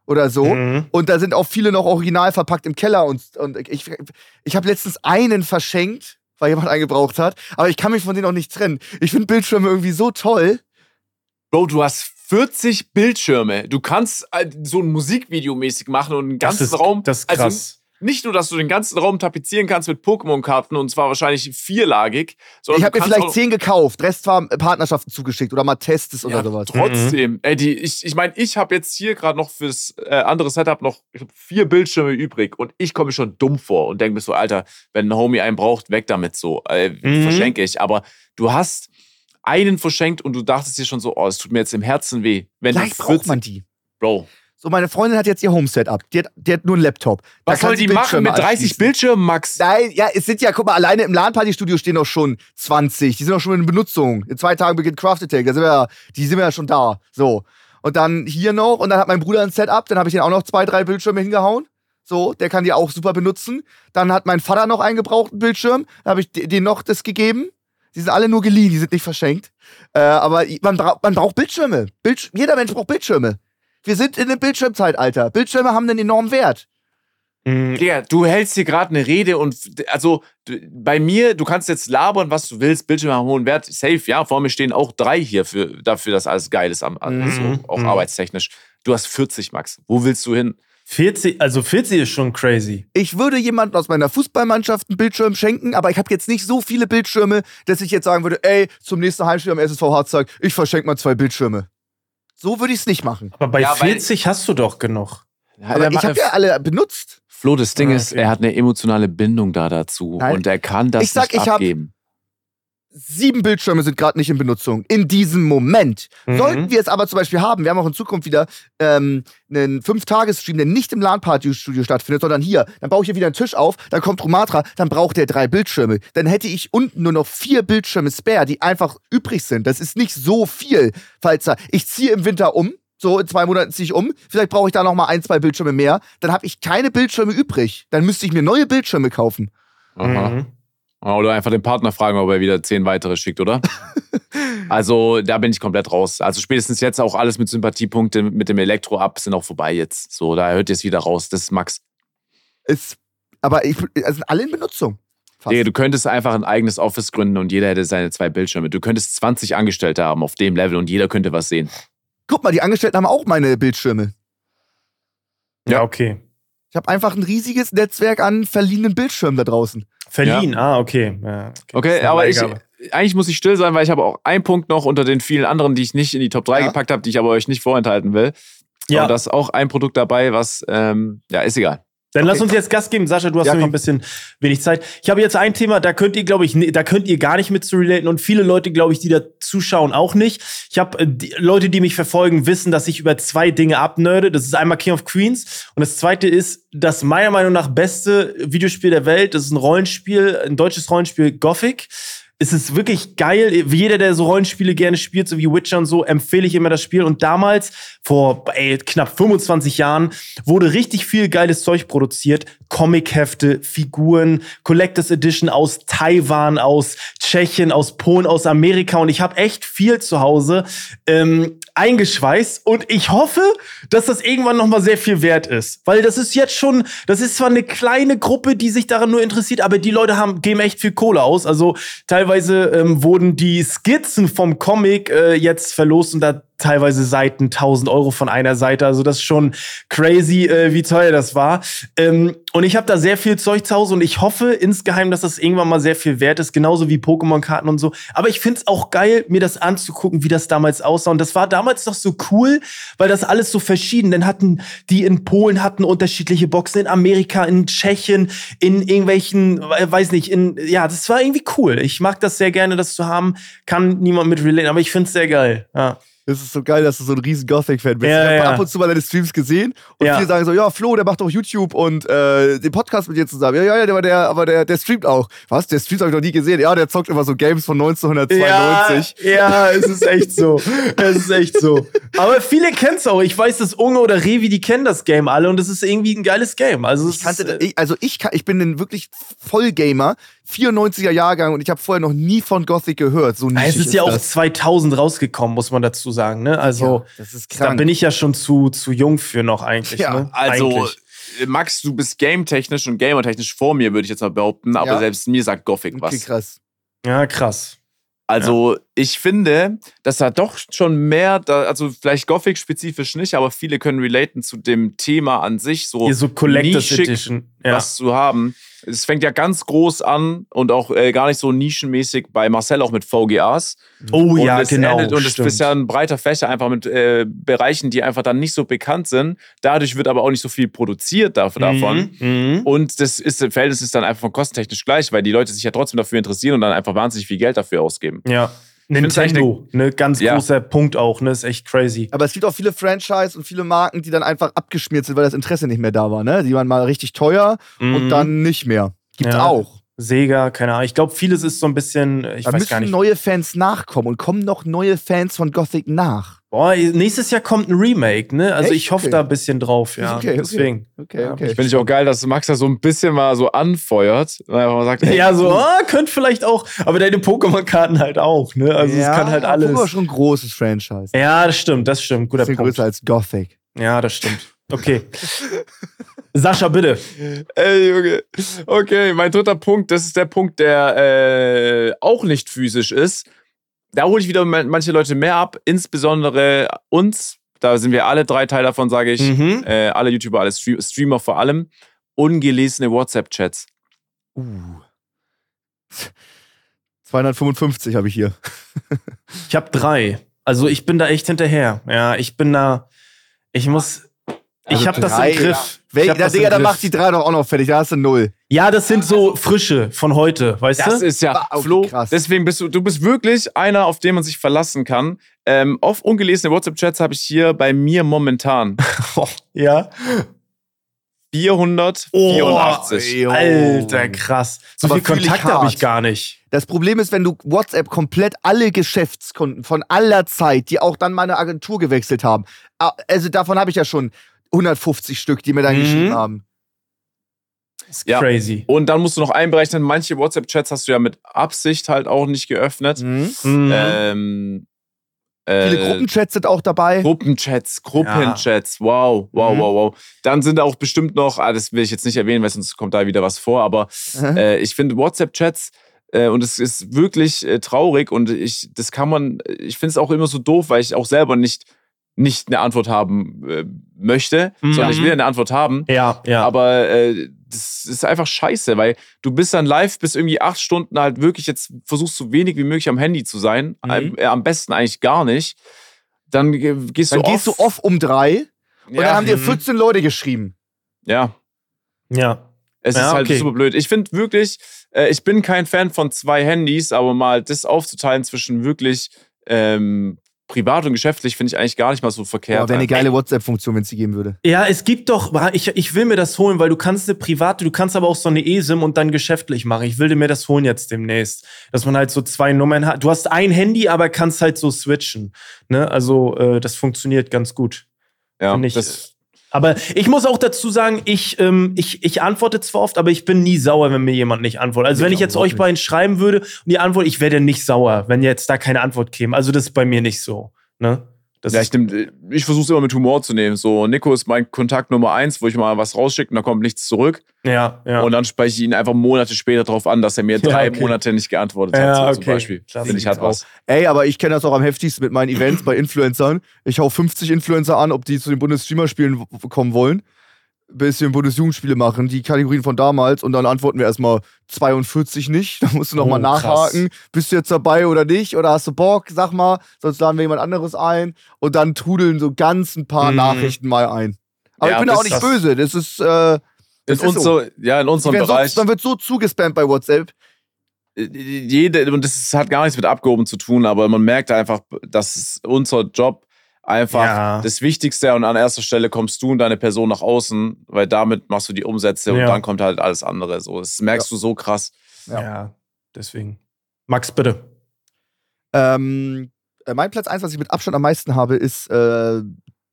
oder so. Mhm. Und da sind auch viele noch original verpackt im Keller. Und, und ich, ich habe letztens einen verschenkt, weil jemand einen gebraucht hat. Aber ich kann mich von denen auch nicht trennen. Ich finde Bildschirme irgendwie so toll. Bro, du hast 40 Bildschirme. Du kannst äh, so ein Musikvideo mäßig machen und einen Das ganzen ist, Raum. das ist krass. Also nicht nur, dass du den ganzen Raum tapezieren kannst mit Pokémon-Karten und zwar wahrscheinlich vierlagig, sondern ich habe mir vielleicht zehn gekauft. Rest war Partnerschaften zugeschickt oder mal Testes oder ja, sowas. Trotzdem, ey, die, ich, ich meine, ich habe jetzt hier gerade noch fürs äh, andere Setup noch vier Bildschirme übrig und ich komme mir schon dumm vor und denke mir so, Alter, wenn ein Homie einen braucht, weg damit so, äh, Mhm. verschenke ich. Aber du hast einen verschenkt und du dachtest dir schon so, oh, es tut mir jetzt im Herzen weh. Wenn Vielleicht du braucht man die. Bro, So, meine Freundin hat jetzt ihr Home-Setup. Die hat, die hat nur einen Laptop. Was soll die machen mit 30 anschließen. Bildschirmen, Max? Nein, ja, es sind ja, guck mal, alleine im LAN-Party-Studio stehen doch schon 20. Die sind doch schon in Benutzung. In zwei Tagen beginnt Craft Attack. Da sind wir ja, die sind wir ja schon da. So. Und dann hier noch, und dann hat mein Bruder ein Setup, dann habe ich den auch noch zwei, drei Bildschirme hingehauen. So, der kann die auch super benutzen. Dann hat mein Vater noch einen gebrauchten Bildschirm, da habe ich de- denen noch das gegeben. Die sind alle nur geliehen, die sind nicht verschenkt. Äh, aber man, bra man braucht Bildschirme. Bildsch jeder Mensch braucht Bildschirme. Wir sind in einem Bildschirmzeitalter. Bildschirme haben einen enormen Wert. Mhm. Digga, du hältst hier gerade eine Rede und also du, bei mir, du kannst jetzt labern, was du willst, Bildschirme haben hohen Wert, safe, ja, vor mir stehen auch drei hier für, dafür, dass alles geil ist, am, Mhm. also auch Mhm. arbeitstechnisch. Du hast 40, Max. Wo willst du hin? 40, also 40 ist schon crazy. Ich würde jemandem aus meiner Fußballmannschaft einen Bildschirm schenken, aber ich habe jetzt nicht so viele Bildschirme, dass ich jetzt sagen würde, ey, zum nächsten Heimspiel am SSV Harzag, ich verschenke mal zwei Bildschirme. So würde ich es nicht machen. Aber bei Ja, weil- 40 hast du doch genug. Aber ich habe ja alle benutzt. Flo, das Ding Ah, ist, okay. er hat eine emotionale Bindung da dazu Nein. und er kann das Ich sag, nicht ich hab- abgeben. Sieben Bildschirme sind gerade nicht in Benutzung. In diesem Moment. Mhm. Sollten wir es aber zum Beispiel haben, wir haben auch in Zukunft wieder ähm, einen Fünf-Tages-Stream, der nicht im LAN-Party-Studio stattfindet, sondern hier. Dann baue ich hier wieder einen Tisch auf, dann kommt Romatra, dann braucht er drei Bildschirme. Dann hätte ich unten nur noch vier Bildschirme spare, die einfach übrig sind. Das ist nicht so viel, falls da. Ich ziehe im Winter um. So, in zwei Monaten ziehe ich um. Vielleicht brauche ich da noch mal ein, zwei Bildschirme mehr. Dann habe ich keine Bildschirme übrig. Dann müsste ich mir neue Bildschirme kaufen. Aha. Mhm. Oder einfach den Partner fragen, ob er wieder zehn weitere schickt, oder? also da bin ich komplett raus. Also spätestens jetzt auch alles mit Sympathiepunkte mit dem Elektro ab sind auch vorbei jetzt. So, da hört ihr es wieder raus. Das ist Max. Ist, aber ich, also sind alle in Benutzung. Fast. Digga, du könntest einfach ein eigenes Office gründen und jeder hätte seine zwei Bildschirme. Du könntest 20 Angestellte haben auf dem Level und jeder könnte was sehen. Guck mal, die Angestellten haben auch meine Bildschirme. Ja, okay. Ich habe einfach ein riesiges Netzwerk an verliehenen Bildschirmen da draußen. Verliehen, ah, okay. Ja, Okay, eine aber ich, eigentlich muss ich still sein, weil ich habe auch einen Punkt noch unter den vielen anderen, die ich nicht in die Top 3 Ja. gepackt habe, die ich aber euch nicht vorenthalten will. Ja, Und da ist auch ein Produkt dabei, was, ähm, ja, ist egal. Dann lass okay. uns jetzt Gas geben. Sascha, du hast Ja, nämlich ein bisschen wenig Zeit. Ich habe jetzt ein Thema, da könnt ihr, glaube ich, da könnt ihr gar nicht mit zu relaten und viele Leute, glaube ich, die da zuschauen, auch nicht. Ich habe äh, Leute, die mich verfolgen, wissen, dass ich über zwei Dinge abnörde. Das ist einmal King of Queens und das zweite ist das meiner Meinung nach beste Videospiel der Welt. Das ist ein Rollenspiel, ein deutsches Rollenspiel, Gothic. Es ist wirklich geil. Jeder, der so Rollenspiele gerne spielt, so wie Witcher und so, empfehle ich immer das Spiel. Und damals, vor ey, knapp 25 Jahren, wurde richtig viel geiles Zeug produziert. Comichefte, Figuren, Collectors Edition aus Taiwan, aus Tschechien, aus Polen, aus Amerika. Und ich habe echt viel zu Hause ähm, eingeschweißt. Und ich hoffe, dass das irgendwann noch mal sehr viel wert ist. Weil das ist jetzt schon, das ist zwar eine kleine Gruppe, die sich daran nur interessiert, aber die Leute haben, geben echt viel Kohle aus. Also teilweise ähm, wurden die Skizzen vom Comic äh, jetzt verlost und da teilweise Seiten 1000 Euro von einer Seite. Also das ist schon crazy, äh, wie teuer das war. Ähm, und ich habe da sehr viel Zeug zu Hause und ich hoffe insgeheim, dass das irgendwann mal sehr viel wert ist, genauso wie Pokémon-Karten und so. Aber ich find's auch geil, mir das anzugucken, wie das damals aussah. Und das war damals noch so cool, weil das alles so verschieden. Dann hatten die in Polen hatten unterschiedliche Boxen, in Amerika, in Tschechien, in irgendwelchen, äh, weiß nicht, in ja, das war irgendwie cool. Ich mag das sehr gerne, das zu haben. Kann niemand mit relaten, aber ich find's sehr geil. Ja. Es ist so geil, dass du so ein riesen Gothic-Fan bist. Ja, ich habe ja. ab und zu mal deine Streams gesehen und Ja. viele sagen so, ja, Flo, der macht doch YouTube und äh, den Podcast mit dir zusammen. Ja, ja, ja, aber der, aber der, der streamt auch. Was? Der streamt habe ich noch nie gesehen. Ja, der zockt immer so Games von 1992. Ja, ja, es ist echt so. es ist echt so. Aber viele kennen es auch. Ich weiß, dass Unge oder Revi, die kennen das Game alle und es ist irgendwie ein geiles Game. Also, Ich kannte, ist, äh, ich, also ich, kann- ich bin ein wirklich Vollgamer, 94er Jahrgang und ich habe vorher noch nie von Gothic gehört. So es nischig ist ja auch das. 2000 rausgekommen, muss man dazu sagen. Ne? Also, Ja, das ist da bin ich ja schon zu, zu jung für noch eigentlich. Ja, ne? Also, Eigentlich. äh, Max, du bist game-technisch und gamertechnisch vor mir, würde ich jetzt mal behaupten, aber Ja. selbst mir sagt Gothic Okay, was. krass. Ja, krass. Also, ich finde, dass da doch schon mehr, da, also vielleicht Gothic-spezifisch nicht, aber viele können relaten zu dem Thema an sich, so Hier so Collectors nischig Edition. Ja. was zu haben. Es fängt ja ganz groß an und auch äh, gar nicht so nischenmäßig bei Marcel auch mit VGAs. Oh und ja, es genau. Endet, und es ist ja ein breiter Fächer einfach mit äh, Bereichen, die einfach dann nicht so bekannt sind. Dadurch wird aber auch nicht so viel produziert dafür, davon. Mhm. Mhm. Und das ist, das Verhältnis ist dann einfach kostentechnisch gleich, weil die Leute sich ja trotzdem dafür interessieren und dann einfach wahnsinnig viel Geld dafür ausgeben. Ja. Nintendo, ne, ganz Ja. großer Punkt auch, ne, ist echt crazy. Aber es gibt auch viele Franchise und viele Marken, die dann einfach abgeschmiert sind, weil das Interesse nicht mehr da war. Ne? Die waren mal richtig teuer und Mhm. dann nicht mehr. Gibt's Ja. auch. Sega, keine Ahnung. Ich glaube, vieles ist so ein bisschen, ich da weiß müssen gar nicht. neue Fans nachkommen und kommen noch neue Fans von Gothic nach. Boah, nächstes Jahr kommt ein Remake, ne? Also Echt? ich hoffe Okay. da ein bisschen drauf, ja. Okay, okay. Deswegen. Okay, Ja, okay. Finde ich auch geil, dass Max da so ein bisschen mal so anfeuert. Weil man sagt, ey, Ja, so, ah, könnte vielleicht auch, aber deine Pokémon-Karten halt auch, ne? Also es kann halt alles. Pokémon ist schon ein großes Franchise. Ja, das stimmt, das stimmt. Guter Punkt. größer als Gothic. Ja, das stimmt. Okay. Sascha, bitte. Ey, Junge. Okay, mein dritter Punkt, das ist der Punkt, der äh, auch nicht physisch ist. Da hole ich wieder ma- manche Leute mehr ab, insbesondere uns. Da sind wir alle drei Teil davon, sage ich. Mhm. Äh, alle YouTuber, alle Stream Streamer vor allem. Ungelesene WhatsApp-Chats. Uh. 255 habe ich hier. Ich habe drei. Also ich bin da echt hinterher. Ja, ich bin da. Ich muss. Ich Also habe das im Griff. Ich ja, das im Digga, dann Griff. mach die drei doch auch noch fertig. Da hast du null. Ja, das sind so frische von heute, weißt Das du? ist ja, Ah, okay, Flo, krass. deswegen bist du, du bist wirklich einer, auf den man sich verlassen kann. Ähm, auf ungelesene WhatsApp-Chats habe ich hier bei mir momentan ja. 484. Oh, Alter, krass. So Aber ich Kontakte habe ich gar nicht. Das Problem ist, wenn du WhatsApp komplett alle Geschäftskunden von aller Zeit, die auch dann meine Agentur gewechselt haben, ah, also davon habe ich ja schon 150 Stück, die mir dann Mhm. geschrieben haben. Das ist Ja. crazy. Und dann musst du noch einberechnen, manche WhatsApp-Chats hast du ja mit Absicht halt auch nicht geöffnet. Mhm. Mhm. Ähm, äh, Viele Gruppenchats sind auch dabei. Gruppenchats, Gruppenchats, wow, wow, Mhm. wow, wow. Dann sind da auch bestimmt noch, ah, das will ich jetzt nicht erwähnen, weil sonst kommt da wieder was vor, aber Mhm. äh, ich finde WhatsApp-Chats äh, und es ist wirklich äh, traurig und ich, das kann man, ich finde es auch immer so doof, weil ich auch selber nicht, nicht eine Antwort haben äh, möchte, Mhm. sondern ich will eine Antwort haben. ja, ja. Aber äh, das ist einfach scheiße, weil du bist dann live, bist irgendwie acht Stunden halt wirklich jetzt versuchst so wenig wie möglich am Handy zu sein. Mhm. Am- äh, am besten eigentlich gar nicht. Dann ge- gehst Dann du gehst du off. off um drei und ja, dann haben dir mhm. 14 Leute geschrieben. ja, ja. es Ja, ist halt okay. super blöd. Ich finde wirklich, äh, ich bin kein Fan von zwei Handys, aber mal das aufzuteilen zwischen wirklich ähm, privat und geschäftlich finde ich eigentlich gar nicht mal so verkehrt. Boah, wäre eine geile WhatsApp-Funktion, wenn es sie geben würde. Ja, es gibt doch, ich, ich will mir das holen, weil du kannst eine private, du kannst aber auch so eine eSIM und dann geschäftlich machen. Ich will mir das holen jetzt demnächst. Dass man halt so zwei Nummern hat. Du hast ein Handy, aber kannst halt so switchen. Ne? Also, äh, das funktioniert ganz gut. ja, Find ich, das, Aber ich muss auch dazu sagen, ich, ähm, ich, ich antworte zwar oft, aber ich bin nie sauer, wenn mir jemand nicht antwortet. Also Nee, wenn ich jetzt euch beiden schreiben würde und die Antwort, ich werde nicht sauer, wenn jetzt da keine Antwort käme. Also das ist bei mir nicht so. Ne? Das ja, ich, ich versuche es immer mit Humor zu nehmen. So, Nico ist mein Kontakt Nummer eins, wo ich mal was rausschicke und da kommt nichts zurück. ja, ja. Und dann spreche ich ihn einfach Monate später darauf an, dass er mir Ja, drei okay. Monate nicht geantwortet Ja, hat, so, okay. zum Beispiel. Finde ich hat was. Ey, aber ich kenne das auch am heftigsten mit meinen Events bei Influencern. Ich hau 50 Influencer an, ob die zu den Bundesstreamerspielen kommen wollen. Bisschen Bundesjugendspiele machen, die Kategorien von damals. Und dann antworten wir erstmal 42 nicht. Da musst du nochmal Oh, nachhaken. Bist du jetzt dabei oder nicht? Oder hast du Bock? Sag mal, sonst laden wir jemand anderes ein. Und dann trudeln so ganz ein paar Mhm. Nachrichten mal ein. Aber Ja, ich bin da auch nicht das- böse. Das ist. Äh, In, das ist so. unser, ja, in unserem Bereich. so, dann wird so zugespammt bei WhatsApp. jede, und das hat gar nichts mit Abgehoben zu tun, aber man merkt einfach, dass es unser Job einfach Ja. das Wichtigste und an erster Stelle kommst du und deine Person nach außen, weil damit machst du die Umsätze und Ja. dann kommt halt alles andere. So, das merkst du so krass. ja. deswegen. Max, bitte. Ähm, äh, mein Platz 1, was ich mit Abstand am meisten habe, ist äh,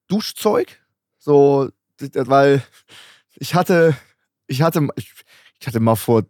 Duschzeug. So, weil ich hatte, ich hatte, ich, ich hatte mal vor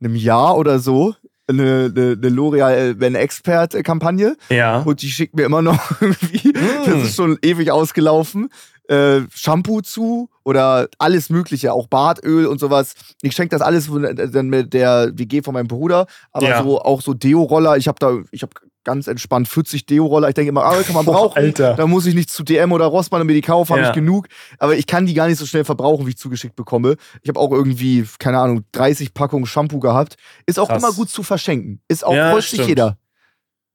einem Jahr oder so eine, eine, eine L'Oreal Ben Expert Kampagne Ja. und die schickt mir immer noch irgendwie, das ist schon ewig ausgelaufen, äh, Shampoo zu oder alles Mögliche, auch Bartöl und sowas. Ich schenke das alles äh, dann mit der WG von meinem Bruder, aber Ja. so auch so Deo-Roller. Ich habe da, ich habe ganz entspannt 40 Deo-Roller. Ich denke immer, ah, kann man brauchen. Alter. Da muss ich nicht zu DM oder Rossmann und mir die kaufen, habe Ja. ich genug. Aber ich kann die gar nicht so schnell verbrauchen, wie ich zugeschickt bekomme. Ich habe auch irgendwie, keine Ahnung, 30 Packungen Shampoo gehabt. Ist auch Krass. immer gut zu verschenken. Ist auch Ja, freut sich jeder.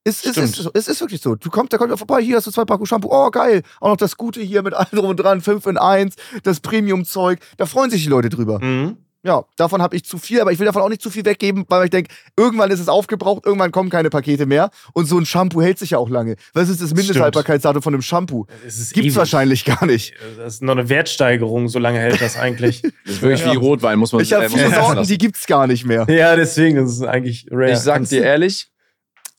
Ist, ist, ist, es ist wirklich so. Du kommst, da kommt er vorbei, hier hast du zwei Packungen Shampoo. Oh, geil. Auch noch das Gute hier mit allem drum und dran, 5 in 1, das Premium-Zeug. Da freuen sich die Leute drüber. Mhm. Ja, davon habe ich zu viel, aber ich will davon auch nicht zu viel weggeben, weil ich denke, irgendwann ist es aufgebraucht, irgendwann kommen keine Pakete mehr. Und so ein Shampoo hält sich ja auch lange. Was ist das Mindesthaltbarkeitsdatum von einem Shampoo? Es Gibt's ewig. wahrscheinlich gar nicht. Das ist noch eine Wertsteigerung, so lange hält das eigentlich. Das ist wirklich Ja. wie Rotwein, muss man Ich habe viele sagen Sorten, die gibt's gar nicht mehr. ja, deswegen ist es eigentlich rare. Ich sag dir ehrlich,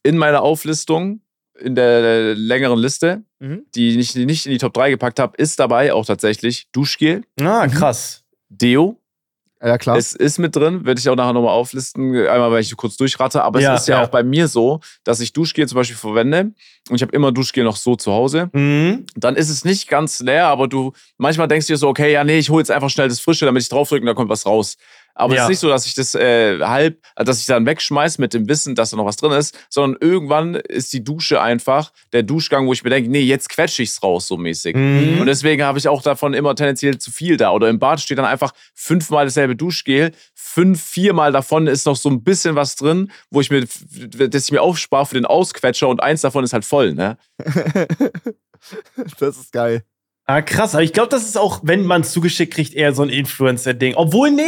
in meiner Auflistung, in der längeren Liste, Mhm. die ich nicht in die Top 3 gepackt habe, ist dabei auch tatsächlich Duschgel, Ah, krass. Deo. Ja, klar. Es ist mit drin, werde ich auch nachher nochmal auflisten, einmal weil ich kurz durchrate. Aber Ja, es ist ja, ja. auch bei mir so, dass ich Duschgel zum Beispiel verwende und ich habe immer Duschgel noch so zu Hause. Mhm. Dann ist es nicht ganz leer, aber du manchmal denkst du dir so, okay, ja, nee, ich hole jetzt einfach schnell das Frische, damit ich draufdrücke und da kommt was raus. Aber es Ja. ist nicht so, dass ich das äh, halb, äh, dass ich dann wegschmeiß mit dem Wissen, dass da noch was drin ist, sondern irgendwann ist die Dusche einfach der Duschgang, wo ich mir denke, nee, jetzt quetsche ich's raus, so mäßig. Mhm. Und deswegen habe ich auch davon immer tendenziell zu viel da. Oder im Bad steht dann einfach fünfmal dasselbe Duschgel, fünf, viermal davon ist noch so ein bisschen was drin, wo ich mir, das ich mir aufspare für den Ausquetscher und eins davon ist halt voll, ne? Das ist geil. Ah, krass. Aber ich glaube, das ist auch, wenn man es zugeschickt kriegt, eher so ein Influencer-Ding. Obwohl, nee,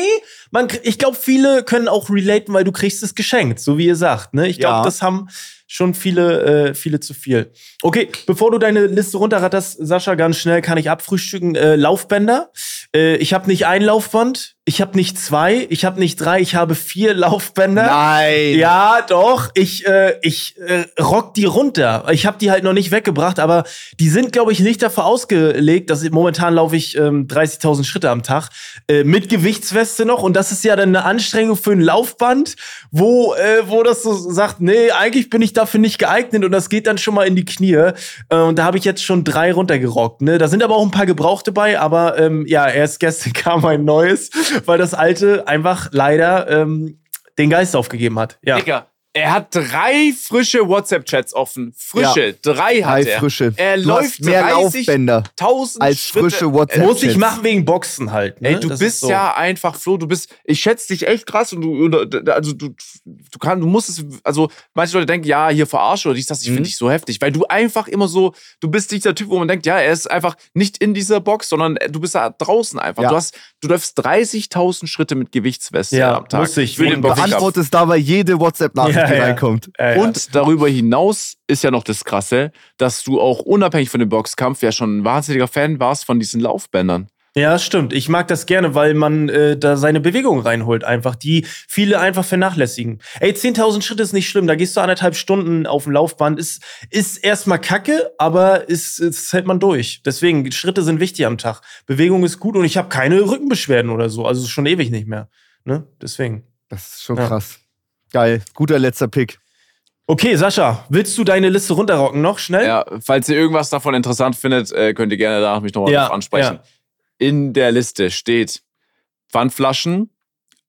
man, ich glaube, viele können auch relaten, weil du kriegst es geschenkt, so wie ihr sagt. Ne? Ich glaube, Ja. das haben schon viele, äh, viele zu viel. Okay, bevor du deine Liste runterratterst, Sascha, ganz schnell kann ich abfrühstücken. Äh, Laufbänder. Äh, ich habe nicht ein Laufband, ich habe nicht zwei, ich habe nicht drei, ich habe vier Laufbänder. Nein. Ja, doch. Ich, äh, ich äh, rock die runter. Ich habe die halt noch nicht weggebracht, aber die sind, glaube ich, nicht dafür ausgelegt. Dass ich, momentan laufe ich ähm, 30.000 Schritte am Tag äh, mit Gewichtsweste noch. Und das ist ja dann eine Anstrengung für ein Laufband, wo, äh, wo das so sagt, nee, eigentlich bin ich dafür nicht geeignet. Und das geht dann schon mal in die Knie. Äh, und da habe ich jetzt schon drei runtergerockt. Ne? Da sind aber auch ein paar Gebrauchte bei. Aber ähm, ja, erst gestern kam ein neues, weil das alte einfach leider ähm, den Geist aufgegeben hat. Ja. Digga, er hat drei frische WhatsApp-Chats offen. Frische, drei hat Drei er. frische. Er du läuft hast mehr 30 Laufbänder 1000 als Schritte. frische WhatsApp. Muss ich machen wegen Boxen halt. Ne? Ey, du Das bist ist so. ja einfach, Flo, du bist, ich schätze dich echt krass und du, also du, du kannst, du musst es, also manche Leute denken, ja, hier verarsche oder dies, das, ich Mhm. finde dich so heftig, weil du einfach immer so, du bist dieser Typ, wo man denkt, ja, er ist einfach nicht in dieser Box, sondern du bist da draußen einfach. Ja. Du hast, du läufst 30.000 Schritte mit Gewichtsweste Ja, am Tag. muss ich. Für den Und Boxkampf. Beantwortest dabei jede WhatsApp-Nachricht, Ja, ja. reinkommt. Äh, ja. Und darüber hinaus ist ja noch das Krasse, dass du auch unabhängig von dem Boxkampf ja schon ein wahnsinniger Fan warst von diesen Laufbändern. Ja, stimmt. Ich mag das gerne, weil man äh, da seine Bewegung reinholt, einfach, die viele einfach vernachlässigen. Ey, 10.000 Schritte ist nicht schlimm. Da gehst du anderthalb Stunden auf dem Laufband. Ist, ist erstmal kacke, aber ist, ist hält man durch. Deswegen, Schritte sind wichtig am Tag. Bewegung ist gut und ich habe keine Rückenbeschwerden oder so. Also schon ewig nicht mehr. Ne? Deswegen. Das ist schon Ja. krass. Geil. Guter letzter Pick. Okay, Sascha, willst du deine Liste runterrocken noch schnell? Ja, falls ihr irgendwas davon interessant findet, äh, könnt ihr gerne danach mich nochmal Ja, ansprechen. ja. In der Liste steht Pfandflaschen, Mhm.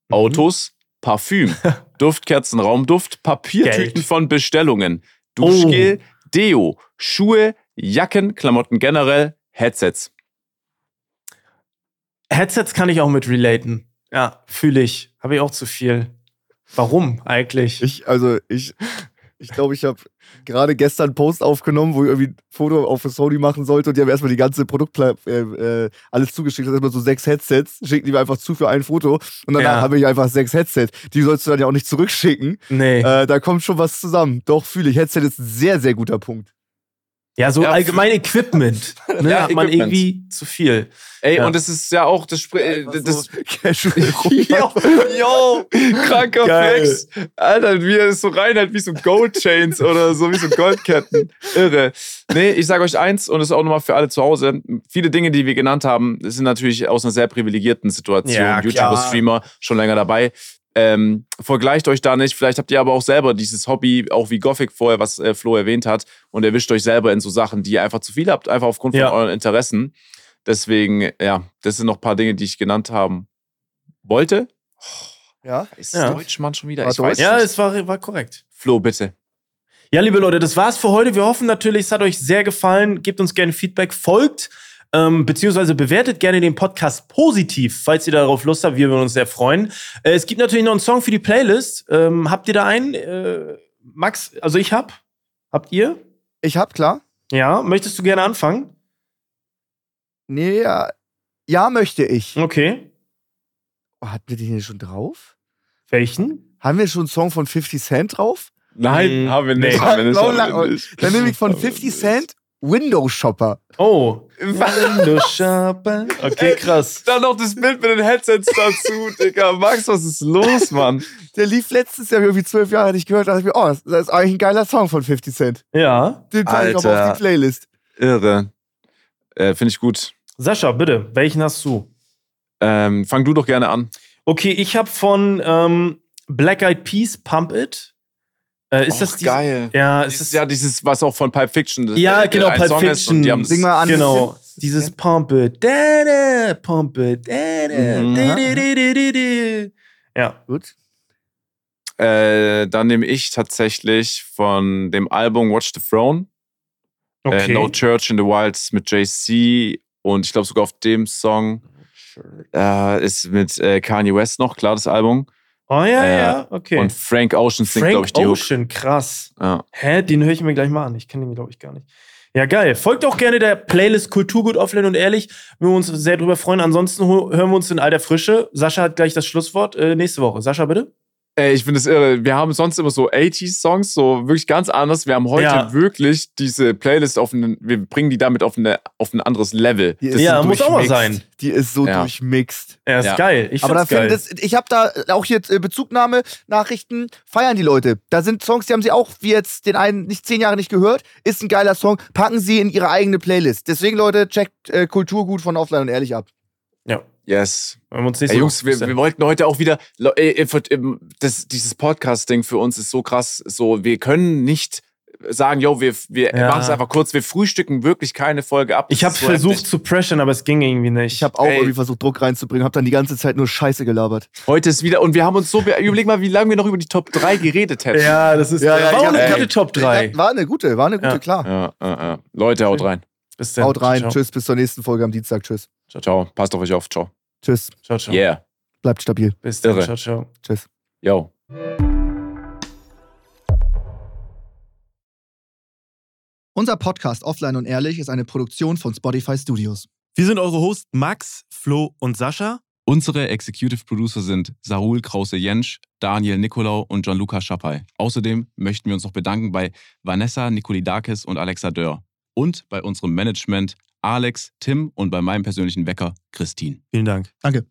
Autos, Parfüm, Duftkerzen, Raumduft, Papiertüten Geld. von Bestellungen, Oh. Duschgel, Deo, Schuhe, Jacken, Klamotten generell, Headsets. Headsets kann ich auch mit relaten. Ja, fühle ich. Habe ich auch zu viel. Warum eigentlich? Ich, also, ich, ich glaube, ich habe gerade gestern einen Post aufgenommen, wo ich irgendwie ein Foto auf Sony machen sollte und die haben erstmal die ganze Produkt äh, äh, alles zugeschickt. Erstmal so sechs Headsets, schicken die mir einfach zu für ein Foto und danach Ja. habe ich einfach sechs Headsets. Die sollst du dann ja auch nicht zurückschicken. nee. Äh, da kommt schon was zusammen. Doch, fühle ich. Headset ist ein sehr, sehr guter Punkt. Ja, so ja, allgemein Equipment. Ne, Ja, hat man Equipment. irgendwie zu viel. Ey, Ja. und das ist ja auch das, Spr äh, Einfach das so casual Yo, yo, kranker Geil. Flex. Alter, wie er das so reinhält, wie so Gold Chains oder so, wie so Goldketten. Irre. Nee, ich sage euch eins und das ist auch nochmal für alle zu Hause. Viele Dinge, die wir genannt haben, sind natürlich aus einer sehr privilegierten Situation. Ja, klar. YouTuber-Streamer, schon länger dabei. Ähm, vergleicht euch da nicht. Vielleicht habt ihr aber auch selber dieses Hobby, auch wie Gothic vorher, was äh, Flo erwähnt hat, und erwischt euch selber in so Sachen, die ihr einfach zu viel habt, einfach aufgrund Ja. von euren Interessen. Deswegen, ja, das sind noch ein paar Dinge, die ich genannt haben wollte. Ja. Ist Ja. Deutschmann schon wieder? War Ich weiß Ja, nicht. es war, war korrekt. Flo, bitte. Ja, liebe Leute, das war's für heute. Wir hoffen natürlich, es hat euch sehr gefallen. Gebt uns gerne Feedback, folgt, ähm, beziehungsweise bewertet gerne den Podcast positiv, falls ihr darauf Lust habt. Wir würden uns sehr freuen. Äh, es gibt natürlich noch einen Song für die Playlist. Ähm, habt ihr da einen? Äh, Max, also ich hab. Habt ihr? Ich hab, klar. Ja, möchtest du gerne anfangen? Nee, ja, ja möchte ich. Okay. Hatten wir den hier schon drauf? Welchen? Haben wir schon einen Song von 50 Cent drauf? Nein, Mm, haben wir nicht. nee. Haben wir nicht, haben wir nicht. Dann nehme ich von Haben wir 50 nicht. Cent Window Shopper. Oh. Window Shopper. Okay, krass. Dann noch das Bild mit den Headsets dazu, Digga. Max, was ist los, Mann? Der lief letztes Jahr irgendwie zwölf Jahre nicht gehört. Da dachte ich mir, oh, das ist eigentlich ein geiler Song von 50 Cent. Ja. Den packe ich auch auf die Playlist. Irre. Äh, Finde ich gut. Sascha, bitte, welchen hast du? Ähm, fang du doch gerne an. Okay, ich habe von ähm, Black Eyed Peas Pump It. Äh, ist Och, das die, geil? Ja, ist Dieses, das ja, dieses, was auch von Pulp Fiction das- Ja, äh, genau, Pulp Song Fiction. Sing mal an. Genau, dieses Pump It, da, da, Pump It, da, da, Mhm. da, da, da, da, da. Ja, Gut. Äh, dann nehme ich tatsächlich von dem Album Watch the Throne. okay. Äh, no Church in the Wilds mit JC und ich glaube sogar auf dem Song äh, ist mit äh, Kanye West noch, klar, das Album. Oh ja, äh, ja, okay. Und Frank Ocean singt, glaube Frank ich, die Hook. Ocean, krass. Ja. Hä, den höre ich mir gleich mal an. Ich kenne den, glaube ich, gar nicht. Ja, geil. Folgt auch gerne der Playlist Kulturgut offline und ehrlich. Wir uns sehr drüber freuen. Ansonsten hören wir uns in alter Frische. Sascha hat gleich das Schlusswort äh, nächste Woche. Sascha, bitte. Ey, ich finde es irre. Wir haben sonst immer so 80s-Songs, so wirklich ganz anders. Wir haben heute Ja. wirklich diese Playlist auf einen, wir bringen die damit auf, eine, auf ein anderes Level. Die ist Ja, so muss auch mal durchmixt. sein. Die ist so Ja. durchmixt. Ja, ist Ja. geil. Ich Aber da geil. finde ich, ich habe da auch jetzt äh, Bezugnahme, Nachrichten, feiern die Leute. Da sind Songs, die haben sie auch, wie jetzt den einen nicht zehn Jahre nicht gehört, ist ein geiler Song, packen sie in ihre eigene Playlist. Deswegen, Leute, checkt äh, Kulturgut von Offline und Ehrlich ab. ja. Yes. Wir uns nächste Ey, Jungs, Woche. Bis wir, wir wollten heute auch wieder, für- ähm, das, dieses Podcast-Ding für uns ist so krass. So, wir können nicht sagen, yo, wir, wir Ja. machen es einfach kurz, wir frühstücken wirklich keine Folge ab. ich habe so versucht heftig. zu pressure, aber es ging irgendwie nicht. Ich habe auch Ey. irgendwie versucht, Druck reinzubringen, habe dann die ganze Zeit nur Scheiße gelabert. Heute ist wieder, und wir haben uns so, wir- überleg mal, wie lange wir noch über die Top 3 geredet hätten. ja, das ist Ja, ja, war eine gute. Top 3. War eine gute, war eine gute, Ja. klar. Leute, haut rein. Bis dann. Haut rein, Ciao. tschüss, bis zur nächsten Folge am Dienstag, tschüss. Ciao, ciao. Passt auf euch auf. Ciao. Tschüss, Ciao, ciao. Yeah. bleibt stabil. Bis dann. Irre. Ciao, ciao. Tschüss. Yo. Unser Podcast Offline und Ehrlich ist eine Produktion von Spotify Studios. Wir sind eure Hosts Max, Flo und Sascha. Unsere Executive Producer sind Sarul Krause-Jensch, Daniel Nicolau und Gianluca Schappay. Außerdem möchten wir uns noch bedanken bei Vanessa Nikolidakis und Alexa Dörr. Und bei unserem Management Alex, Tim und bei meinem persönlichen Wecker Christine. Vielen Dank. Danke.